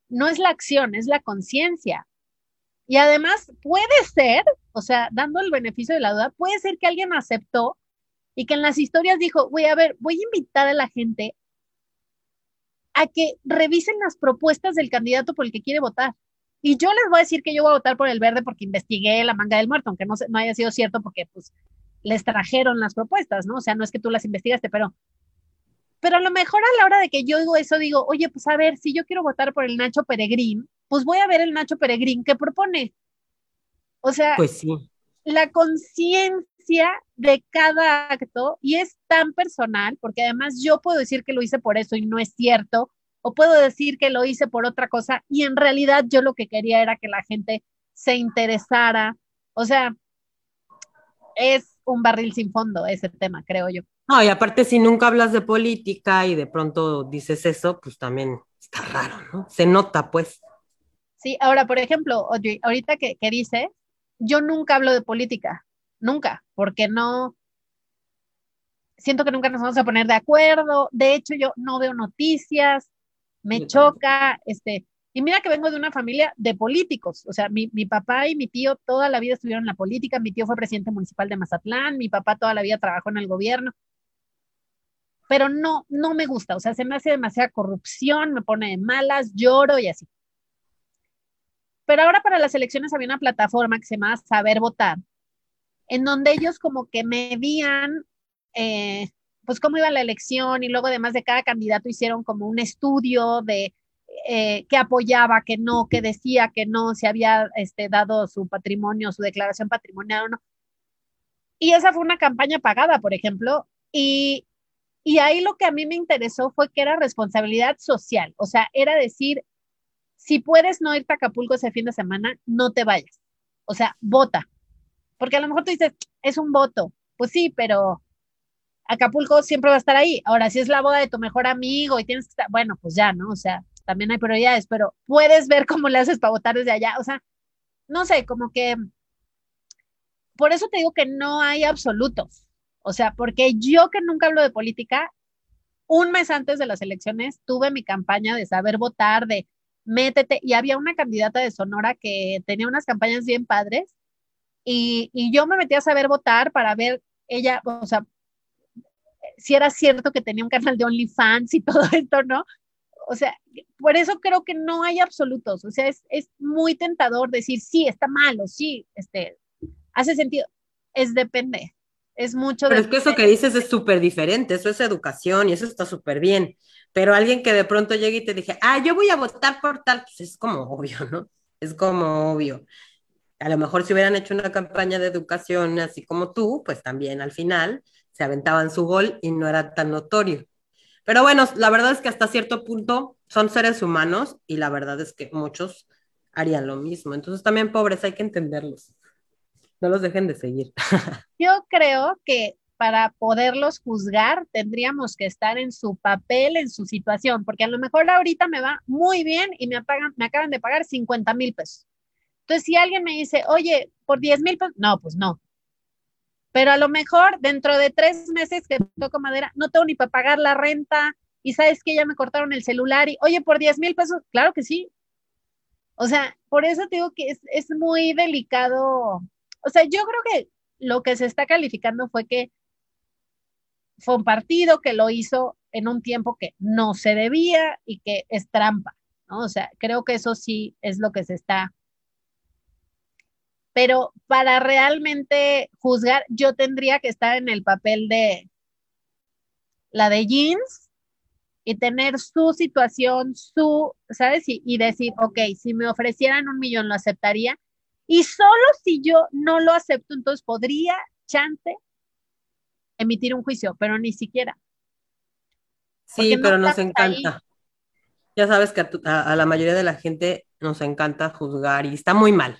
no es la acción, es la conciencia. Y además puede ser, o sea, dando el beneficio de la duda, puede ser que alguien aceptó y que en las historias dijo, voy a ver, voy a invitar a la gente a que revisen las propuestas del candidato por el que quiere votar. Y yo les voy a decir que yo voy a votar por el verde porque investigué la manga del muerto, aunque no, no haya sido cierto porque pues les trajeron las propuestas, ¿no? O sea, no es que tú las investigaste, pero, pero a lo mejor a la hora de que yo digo eso, digo, oye, pues a ver, si yo quiero votar por el Nacho Peregrín, pues voy a ver el Nacho Peregrín que propone. O sea, pues sí. la conciencia de cada acto y es tan personal, porque además yo puedo decir que lo hice por eso y no es cierto, o puedo decir que lo hice por otra cosa y en realidad yo lo que quería era que la gente se interesara. O sea, es un barril sin fondo ese tema, creo yo. No, y aparte si nunca hablas de política y de pronto dices eso, pues también está raro, ¿no? Se nota, pues. Sí, ahora, por ejemplo, ahorita que, que dice, yo nunca hablo de política, nunca, porque no, siento que nunca nos vamos a poner de acuerdo. De hecho, yo no veo noticias, me choca, este, y mira que vengo de una familia de políticos, o sea, mi, papá y mi tío toda la vida estuvieron en la política, mi tío fue presidente municipal de Mazatlán, mi papá toda la vida trabajó en el gobierno, pero no, no me gusta, o sea, se me hace demasiada corrupción, me pone de malas, lloro y así. Pero ahora para las elecciones había una plataforma que se llama Saber Votar, en donde ellos como que medían eh, pues cómo iba la elección y luego además de cada candidato hicieron como un estudio de eh, que apoyaba, que no, que decía que no, si había este, dado su patrimonio, su declaración patrimonial o no. Y esa fue una campaña pagada, por ejemplo, y, y ahí lo que a mí me interesó fue que era responsabilidad social, o sea, era decir, si puedes no irte a Acapulco ese fin de semana, no te vayas, o sea, vota, porque a lo mejor tú dices, es un voto, pues sí, pero Acapulco siempre va a estar ahí. Ahora, si es la boda de tu mejor amigo y tienes que estar, bueno, pues ya, ¿no? O sea, también hay prioridades, pero puedes ver cómo le haces para votar desde allá. O sea, no sé, como que por eso te digo que no hay absolutos. O sea, porque yo que nunca hablo de política, un mes antes de las elecciones tuve mi campaña de saber votar, de métete, y había una candidata de Sonora que tenía unas campañas bien padres, y, y yo me metí a saber votar para ver ella, o sea, si era cierto que tenía un canal de OnlyFans y todo esto, ¿no? O sea, por eso creo que no hay absolutos. O sea, es, es muy tentador decir, sí, está mal o sí, este, hace sentido. Es depende. Es mucho. Pero es que eso que dices es súper diferente, eso es educación y eso está súper bien. Pero alguien que de pronto llegue y te dije, ah, yo voy a votar por tal, pues es como obvio, ¿no? Es como obvio. A lo mejor si hubieran hecho una campaña de educación así como tú, pues también al final se aventaban su gol y no era tan notorio. Pero bueno, la verdad es que hasta cierto punto son seres humanos y la verdad es que muchos harían lo mismo. Entonces también pobres hay que entenderlos. No los dejen de seguir. Yo creo que para poderlos juzgar tendríamos que estar en su papel, en su situación, porque a lo mejor ahorita me va muy bien y me, pagan, me acaban de pagar 50 mil pesos. Entonces, si alguien me dice, oye, por 10 mil pesos, no, pues no. Pero a lo mejor dentro de tres meses que toco madera, no tengo ni para pagar la renta y sabes que ya me cortaron el celular y, oye, por 10 mil pesos, claro que sí. O sea, por eso digo que es, es muy delicado. O sea, yo creo que lo que se está calificando fue que fue un partido que lo hizo en un tiempo que no se debía y que es trampa, ¿no? O sea, creo que eso sí es lo que se está. Pero para realmente juzgar, yo tendría que estar en el papel de la de jeans y tener su situación, su, ¿sabes? Y, y decir, ok, si me ofrecieran un millón, lo aceptaría. Y solo si yo no lo acepto, entonces podría, chance, emitir un juicio, pero ni siquiera. Sí, pero nos encanta. Ya sabes que a, la mayoría de la gente nos encanta juzgar y está muy mal.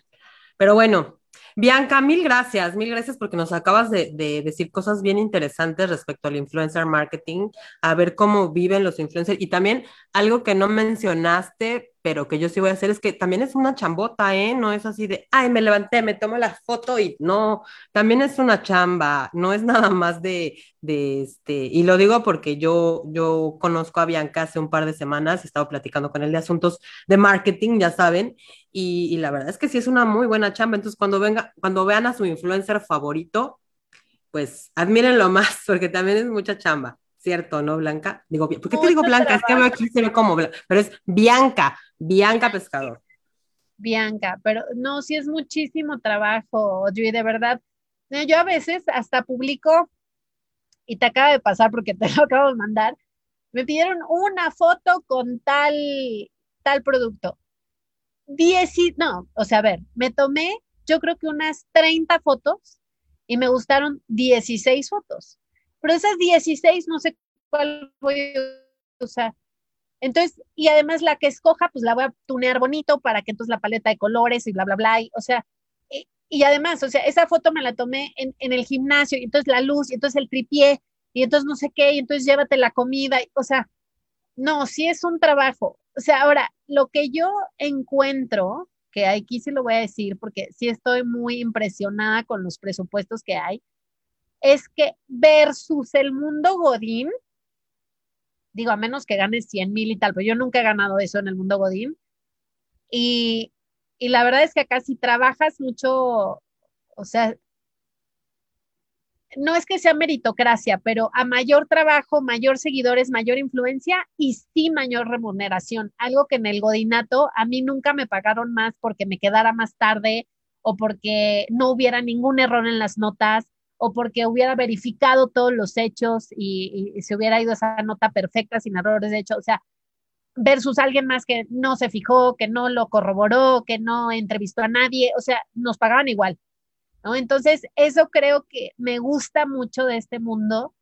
Pero bueno, Bianca, mil gracias, mil gracias porque nos acabas de, de, decir cosas bien interesantes respecto al influencer marketing, a ver cómo viven los influencers y también algo que no mencionaste, pero que yo sí voy a hacer es que también es una chambota, ¿eh? No es así de, ay, me levanté, me tomo la foto y no, también es una chamba, no es nada más de, de este, y lo digo porque yo, yo conozco a Bianca hace un par de semanas, he estado platicando con él de asuntos de marketing, ya saben, y, y la verdad es que sí es una muy buena chamba, entonces cuando venga, cuando vean a su influencer favorito, pues admírenlo más, porque también es mucha chamba. ¿Cierto? ¿No, Blanca? Digo, ¿por qué te digo Blanca? Es que aquí se ve como, pero es Bianca, Bianca Pescador. Bianca, pero no, sí es muchísimo trabajo, Audrey, de verdad. Yo a veces hasta publico, y te acaba de pasar porque te lo acabo de mandar, me pidieron una foto con tal, tal producto. Diez, no, o sea, a ver, me tomé yo creo que unas 30 fotos y me gustaron 16 fotos pero esas 16 no sé cuál voy a usar. Entonces, y además la que escoja, pues la voy a tunear bonito para que entonces la paleta de colores y bla, bla, bla, y, o sea, y, además, o sea, esa foto me la tomé en, en, el gimnasio, y entonces la luz, y entonces el tripié, y entonces no sé qué, y entonces llévate la comida, o sea, no, sí es un trabajo. O sea, ahora, lo que yo encuentro, que aquí sí lo voy a decir, porque sí estoy muy impresionada con los presupuestos que hay, es que versus el mundo Godín, digo, a menos que ganes 100 mil y tal, pero yo nunca he ganado eso en el mundo Godín. Y, y la verdad es que acá si trabajas mucho, o sea, no es que sea meritocracia, pero a mayor trabajo, mayor seguidores, mayor influencia y sí mayor remuneración. Algo que en el Godinato a mí nunca me pagaron más porque me quedara más tarde o porque no hubiera ningún error en las notas o porque hubiera verificado todos los hechos y, se hubiera ido esa nota perfecta sin errores de hecho, o sea, versus alguien más que no se fijó, que no lo corroboró, que no entrevistó a nadie, o sea, nos pagaban igual, ¿no? Entonces, eso creo que me gusta mucho de este mundo,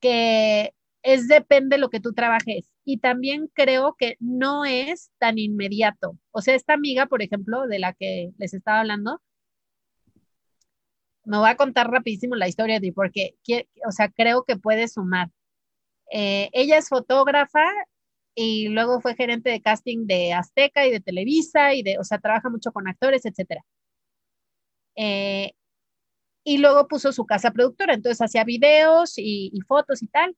que es depende de lo que tú trabajes. Y también creo que no es tan inmediato. O sea, esta amiga, por ejemplo, de la que les estaba hablando, me voy a contar rapidísimo la historia de porque, o sea, creo que puede sumar. Eh, ella es fotógrafa y luego fue gerente de casting de Azteca y de Televisa y de, o sea, trabaja mucho con actores, etcétera. Eh, y luego puso su casa productora, entonces hacía videos y, y fotos y tal.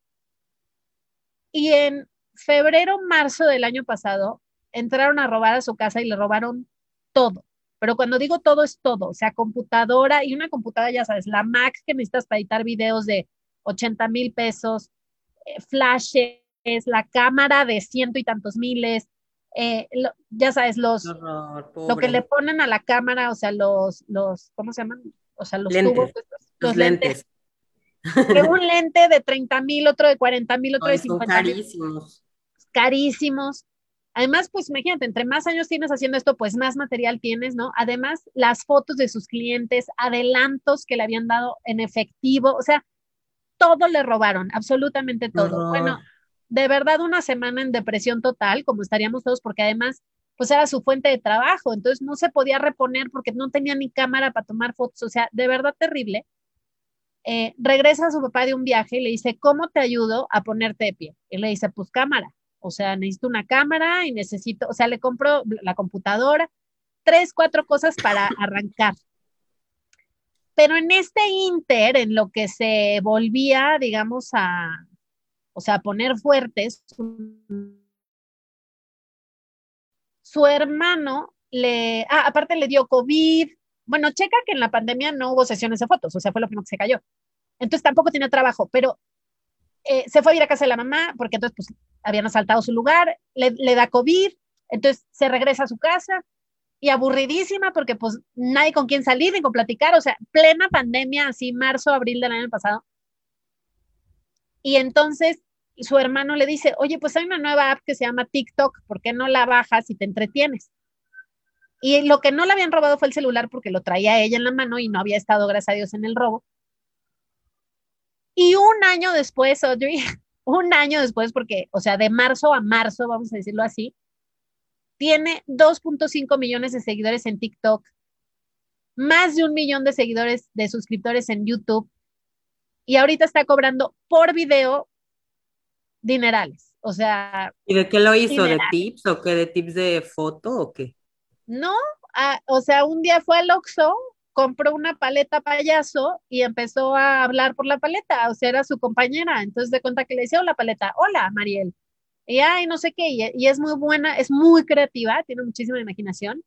Y en febrero, marzo del año pasado, entraron a robar a su casa y le robaron todo pero cuando digo todo es todo, o sea, computadora y una computadora, ya sabes, la Mac que necesitas para editar videos de 80 mil pesos, eh, flashes, la cámara de ciento y tantos miles, eh, ya sabes, los, lo que le ponen a la cámara, o sea, los, los, ¿cómo se llaman? O sea, los tubos, los, lentes. que un lente de 30 mil, otro de 40 mil, otro de 50 mil. Carísimos. Carísimos. Además, pues imagínate, entre más años tienes haciendo esto, pues más material tienes, ¿no? Además, las fotos de sus clientes, adelantos que le habían dado en efectivo, o sea, todo le robaron, absolutamente todo. Bueno, de verdad una semana en depresión total, como estaríamos todos, porque además, pues era su fuente de trabajo, entonces no se podía reponer porque no tenía ni cámara para tomar fotos, o sea, de verdad terrible. Eh, regresa a su papá de un viaje y le dice, ¿cómo te ayudo a ponerte de pie? Y le dice, pues cámara, o sea, necesito una cámara y necesito, o sea, le compro la computadora, tres, cuatro cosas para arrancar. Pero en este inter, en lo que se volvía, digamos, a, o sea, poner fuertes, su hermano le, ah, aparte le dio COVID. Bueno, checa que en la pandemia no hubo sesiones de fotos, o sea, fue lo primero que se cayó. Entonces tampoco tenía trabajo, pero eh, se fue a ir a casa de la mamá porque entonces pues habían asaltado su lugar, le, le da COVID, entonces se regresa a su casa y aburridísima porque pues nadie con quien salir ni con platicar, o sea, plena pandemia, así marzo, abril del año pasado. Y entonces su hermano le dice, oye, pues hay una nueva app que se llama TikTok, ¿por qué no la bajas y te entretienes? Y lo que no le habían robado fue el celular porque lo traía ella en la mano y no había estado, gracias a Dios, en el robo. Y un año después, Audrey, un año después, porque, o sea, de marzo a marzo, vamos a decirlo así, tiene 2.5 millones de seguidores en TikTok, más de un millón de seguidores, de suscriptores en YouTube, y ahorita está cobrando por video dinerales. O sea. ¿Y de qué lo hizo? ¿De tips o qué? ¿De tips de foto o qué? No, ah, o sea, un día fue al Oxxo, compró una paleta payaso y empezó a hablar por la paleta, o sea, era su compañera. Entonces de cuenta que le decía, la paleta, hola, Mariel. Y ay, no sé qué, y, y es muy buena, es muy creativa, tiene muchísima imaginación.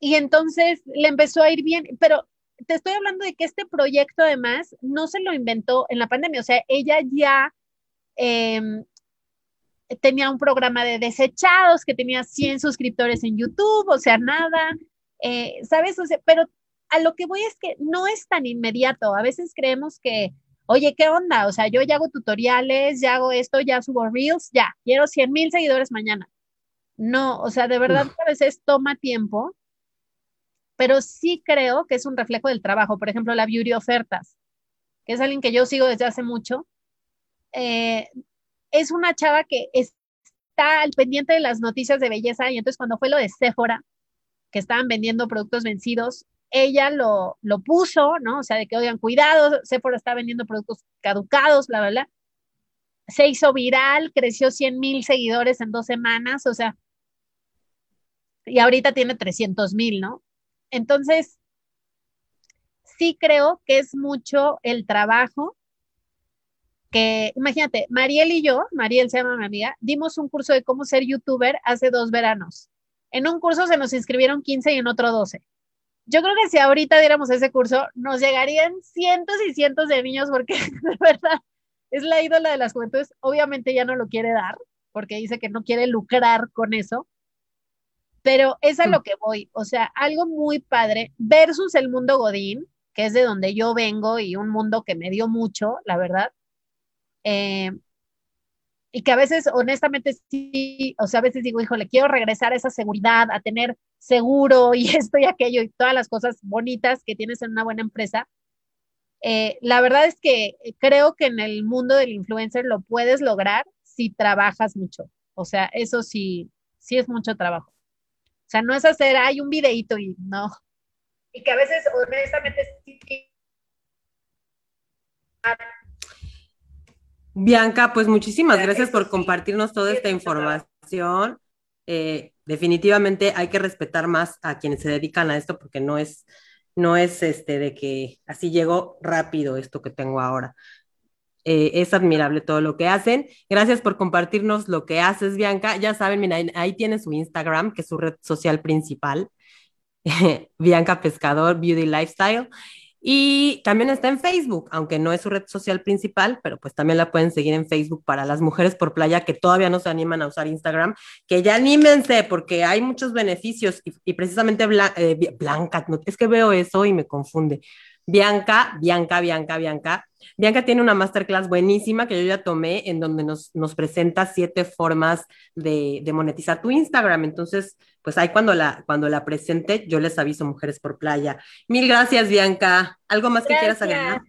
Y entonces le empezó a ir bien, pero te estoy hablando de que este proyecto además no se lo inventó en la pandemia, o sea, ella ya em, tenía un programa de desechados que tenía 100 suscriptores en YouTube, o sea, nada, eh, ¿sabes? pero a lo que voy es que no es tan inmediato, a veces creemos que, oye, ¿qué onda? O sea, yo ya hago tutoriales, ya hago esto, ya subo reels, ya, quiero 100 mil seguidores mañana. No, o sea, de verdad a veces toma tiempo pero sí creo que es un reflejo del trabajo. Por ejemplo, la Beauty Ofertas, que es alguien que yo sigo desde hace mucho, eh, es una chava que está al pendiente de las noticias de belleza y entonces cuando fue lo de Sephora, que estaban vendiendo productos vencidos, ella lo, lo puso, ¿no? O sea, de que, oigan, cuidado, Sephora está vendiendo productos caducados, bla, bla, bla. Se hizo viral, creció 100 mil seguidores en dos semanas, o sea, y ahorita tiene 300 mil, ¿no? Entonces, sí creo que es mucho el trabajo que, imagínate, Mariel y yo, Mariel se llama mi amiga, dimos un curso de cómo ser youtuber hace dos veranos. En un curso se nos inscribieron 15 y en otro 12. Yo creo que si ahorita diéramos ese curso, nos llegarían cientos y cientos de niños porque de verdad es la ídola de las juventudes. Obviamente ya no lo quiere dar porque dice que no quiere lucrar con eso, pero es a mm. lo que voy, o sea, algo muy padre versus el mundo Godín, que es de donde yo vengo y un mundo que me dio mucho, la verdad. Eh, y que a veces, honestamente, sí, o sea, a veces digo, híjole, quiero regresar a esa seguridad, a tener seguro y esto y aquello y todas las cosas bonitas que tienes en una buena empresa. Eh, la verdad es que creo que en el mundo del influencer lo puedes lograr si trabajas mucho. O sea, eso sí, sí es mucho trabajo. O sea, no es hacer, hay un videito y no. Y que a veces, honestamente, sí. Bianca, pues muchísimas gracias por compartirnos toda esta información. Eh, definitivamente hay que respetar más a quienes se dedican a esto porque no es, no es este de que así llegó rápido esto que tengo ahora. Eh, es admirable todo lo que hacen. Gracias por compartirnos lo que haces, Bianca. Ya saben, mira, ahí, tiene su Instagram, que es su red social principal, Bianca Pescador Beauty Lifestyle. Y también está en Facebook, aunque no es su red social principal, pero pues también la pueden seguir en Facebook para las mujeres por playa que todavía no se animan a usar Instagram, que ya anímense porque hay muchos beneficios y, precisamente eh, Blanca, es que veo eso y me confunde. Bianca, Bianca, Bianca, Bianca. Bianca tiene una masterclass buenísima que yo ya tomé en donde nos, nos presenta siete formas de, de, monetizar tu Instagram. Entonces, pues ahí cuando la, cuando la presente, yo les aviso Mujeres por Playa. Mil gracias, Bianca. ¿Algo más que quieras agregar?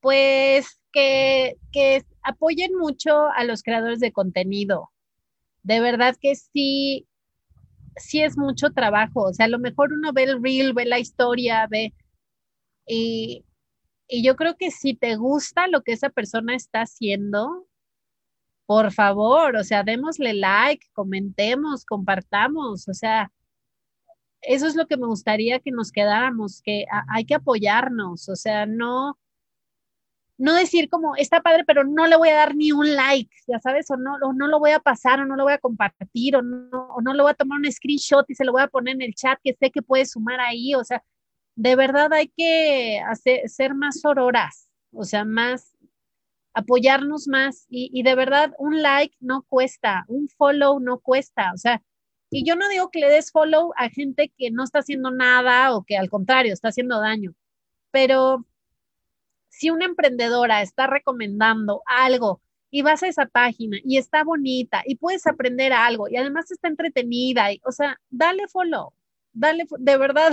Pues que, que apoyen mucho a los creadores de contenido. De verdad que sí, sí es mucho trabajo. O sea, a lo mejor uno ve el reel, ve la historia, ve... Y, y yo creo que si te gusta lo que esa persona está haciendo, por favor, o sea, démosle like, comentemos, compartamos, o sea, eso es lo que me gustaría que nos quedáramos, que hay que apoyarnos, o sea, no, no decir como, está padre, pero no le voy a dar ni un like, ya sabes, o no, no lo voy a pasar, o no lo voy a compartir, o no, o no lo voy a tomar un screenshot y se lo voy a poner en el chat que sé que puede sumar ahí, o sea, de verdad hay que hacer, ser más sororas, o sea, más, apoyarnos más y, y de verdad un like no cuesta, un follow no cuesta, o sea, y yo no digo que le des follow a gente que no está haciendo nada o que al contrario está haciendo daño, pero si una emprendedora está recomendando algo y vas a esa página y está bonita y puedes aprender algo y además está entretenida, y, o sea, dale follow, dale, de verdad,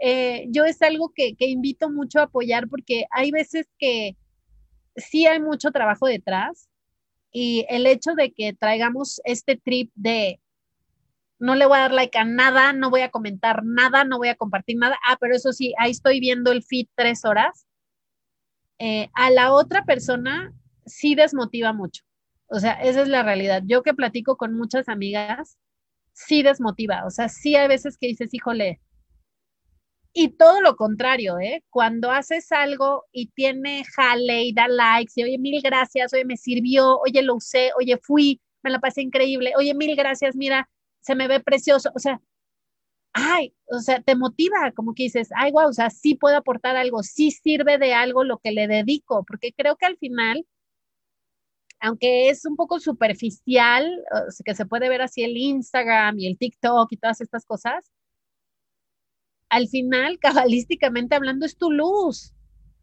eh, yo es algo que, que invito mucho a apoyar porque hay veces que sí hay mucho trabajo detrás y el hecho de que traigamos este trip de no le voy a dar like a nada, no voy a comentar nada, no voy a compartir nada. Ah, pero eso sí, ahí estoy viendo el feed tres horas. Eh, a la otra persona sí desmotiva mucho. O sea, esa es la realidad. Yo que platico con muchas amigas, sí desmotiva. O sea, sí hay veces que dices, híjole. Y todo lo contrario, ¿eh? Cuando haces algo y tiene jale y da likes y oye, mil gracias, oye, me sirvió, oye, lo usé, oye, fui, me la pasé increíble, oye, mil gracias, mira, se me ve precioso. O sea, ay, o sea, te motiva, como que dices, ay, wow, o sea, sí puedo aportar algo, sí sirve de algo lo que le dedico, porque creo que al final, aunque es un poco superficial, o sea, que se puede ver así el Instagram y el TikTok y todas estas cosas, al final, cabalísticamente hablando, es tu luz.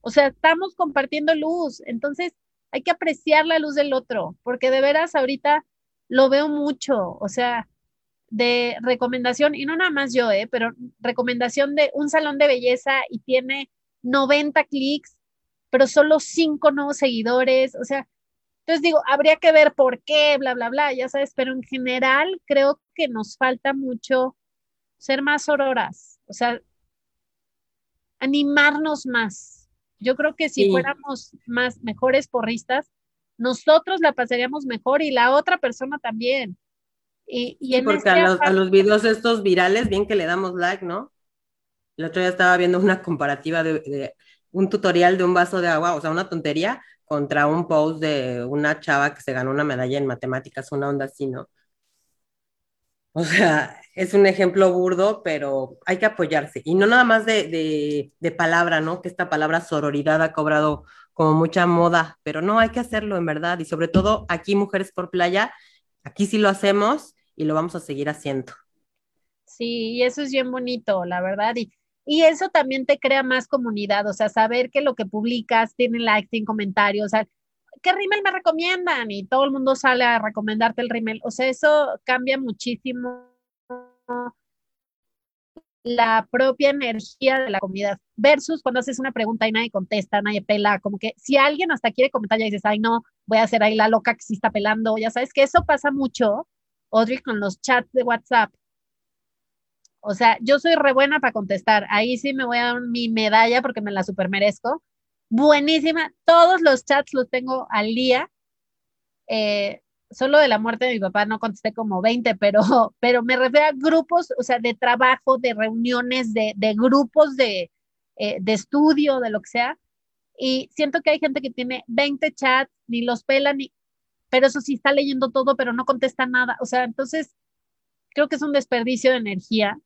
O sea, estamos compartiendo luz. Entonces, hay que apreciar la luz del otro, porque de veras ahorita lo veo mucho. O sea, de recomendación, y no nada más yo, ¿eh? pero recomendación de un salón de belleza y tiene 90 clics, pero solo 5 nuevos seguidores, o sea, entonces digo, habría que ver por qué, bla, bla, bla, ya sabes, pero en general creo que nos falta mucho ser más auroras, o sea, animarnos más. Yo creo que si fuéramos más mejores porristas, nosotros la pasaríamos mejor y la otra persona también. Y, porque este a, los, videos estos virales, bien que le damos like, ¿no? El otro día estaba viendo una comparativa de, un tutorial de un vaso de agua, o sea, una tontería, contra un post de una chava que se ganó una medalla en matemáticas, una onda así, ¿no? O sea, es un ejemplo burdo, pero hay que apoyarse. Y no nada más de, de, de, palabra, ¿no? Que esta palabra sororidad ha cobrado como mucha moda, pero no, hay que hacerlo en verdad. Y sobre todo aquí, Mujeres por Playa, aquí sí lo hacemos y lo vamos a seguir haciendo. Sí, y eso es bien bonito, la verdad. Y, y eso también te crea más comunidad, o sea, saber que lo que publicas tiene likes, tiene comentarios, o sea, ¿qué rímel me recomiendan? Y todo el mundo sale a recomendarte el rímel. O sea, eso cambia muchísimo la propia energía de la comunidad versus cuando haces una pregunta y nadie contesta, nadie pela, como que si alguien hasta quiere comentar ya dices, ay no, voy a hacer ahí la loca que sí está pelando, ya sabes que eso pasa mucho Audrey, con los chats de WhatsApp. O sea, yo soy re buena para contestar. Ahí sí me voy a dar mi medalla porque me la super merezco. Buenísima. Todos los chats los tengo al día. Eh, solo de la muerte de mi papá no contesté como 20, pero, pero me refiero a grupos, o sea, de trabajo, de reuniones, de, grupos de, eh, de estudio, de lo que sea. Y siento que hay gente que tiene 20 chats, ni los pelan, ni, pero eso sí está leyendo todo, pero no contesta nada. O sea, entonces creo que es un desperdicio de energía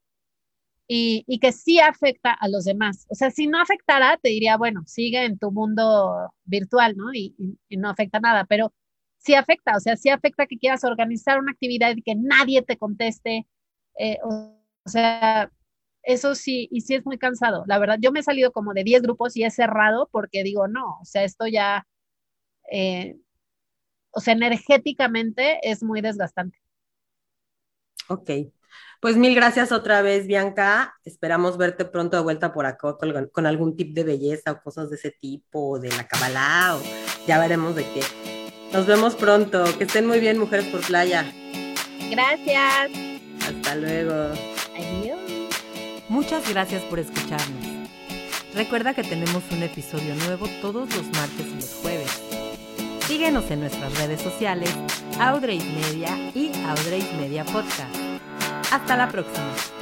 y, y, que sí afecta a los demás. O sea, si no afectara, te diría, bueno, sigue en tu mundo virtual, ¿no? Y, no afecta nada, pero sí afecta, o sea, sí afecta que quieras organizar una actividad y que nadie te conteste. Eh, o, sea, eso sí, y sí es muy cansado. La verdad, yo me he salido como de 10 grupos y he cerrado porque digo, no, o sea, esto ya, eh, o sea, energéticamente es muy desgastante. Ok. Pues mil gracias otra vez, Bianca. Esperamos verte pronto de vuelta por acá con, algún tip de belleza o cosas de ese tipo, o de la cabalá, o ya veremos de qué. Nos vemos pronto. Que estén muy bien, mujeres por playa. Gracias. Hasta luego. Adiós. Muchas gracias por escucharnos. Recuerda que tenemos un episodio nuevo todos los martes y los jueves. Síguenos en nuestras redes sociales, Audrey's Media y Audrey's Media Podcast. Hasta la próxima.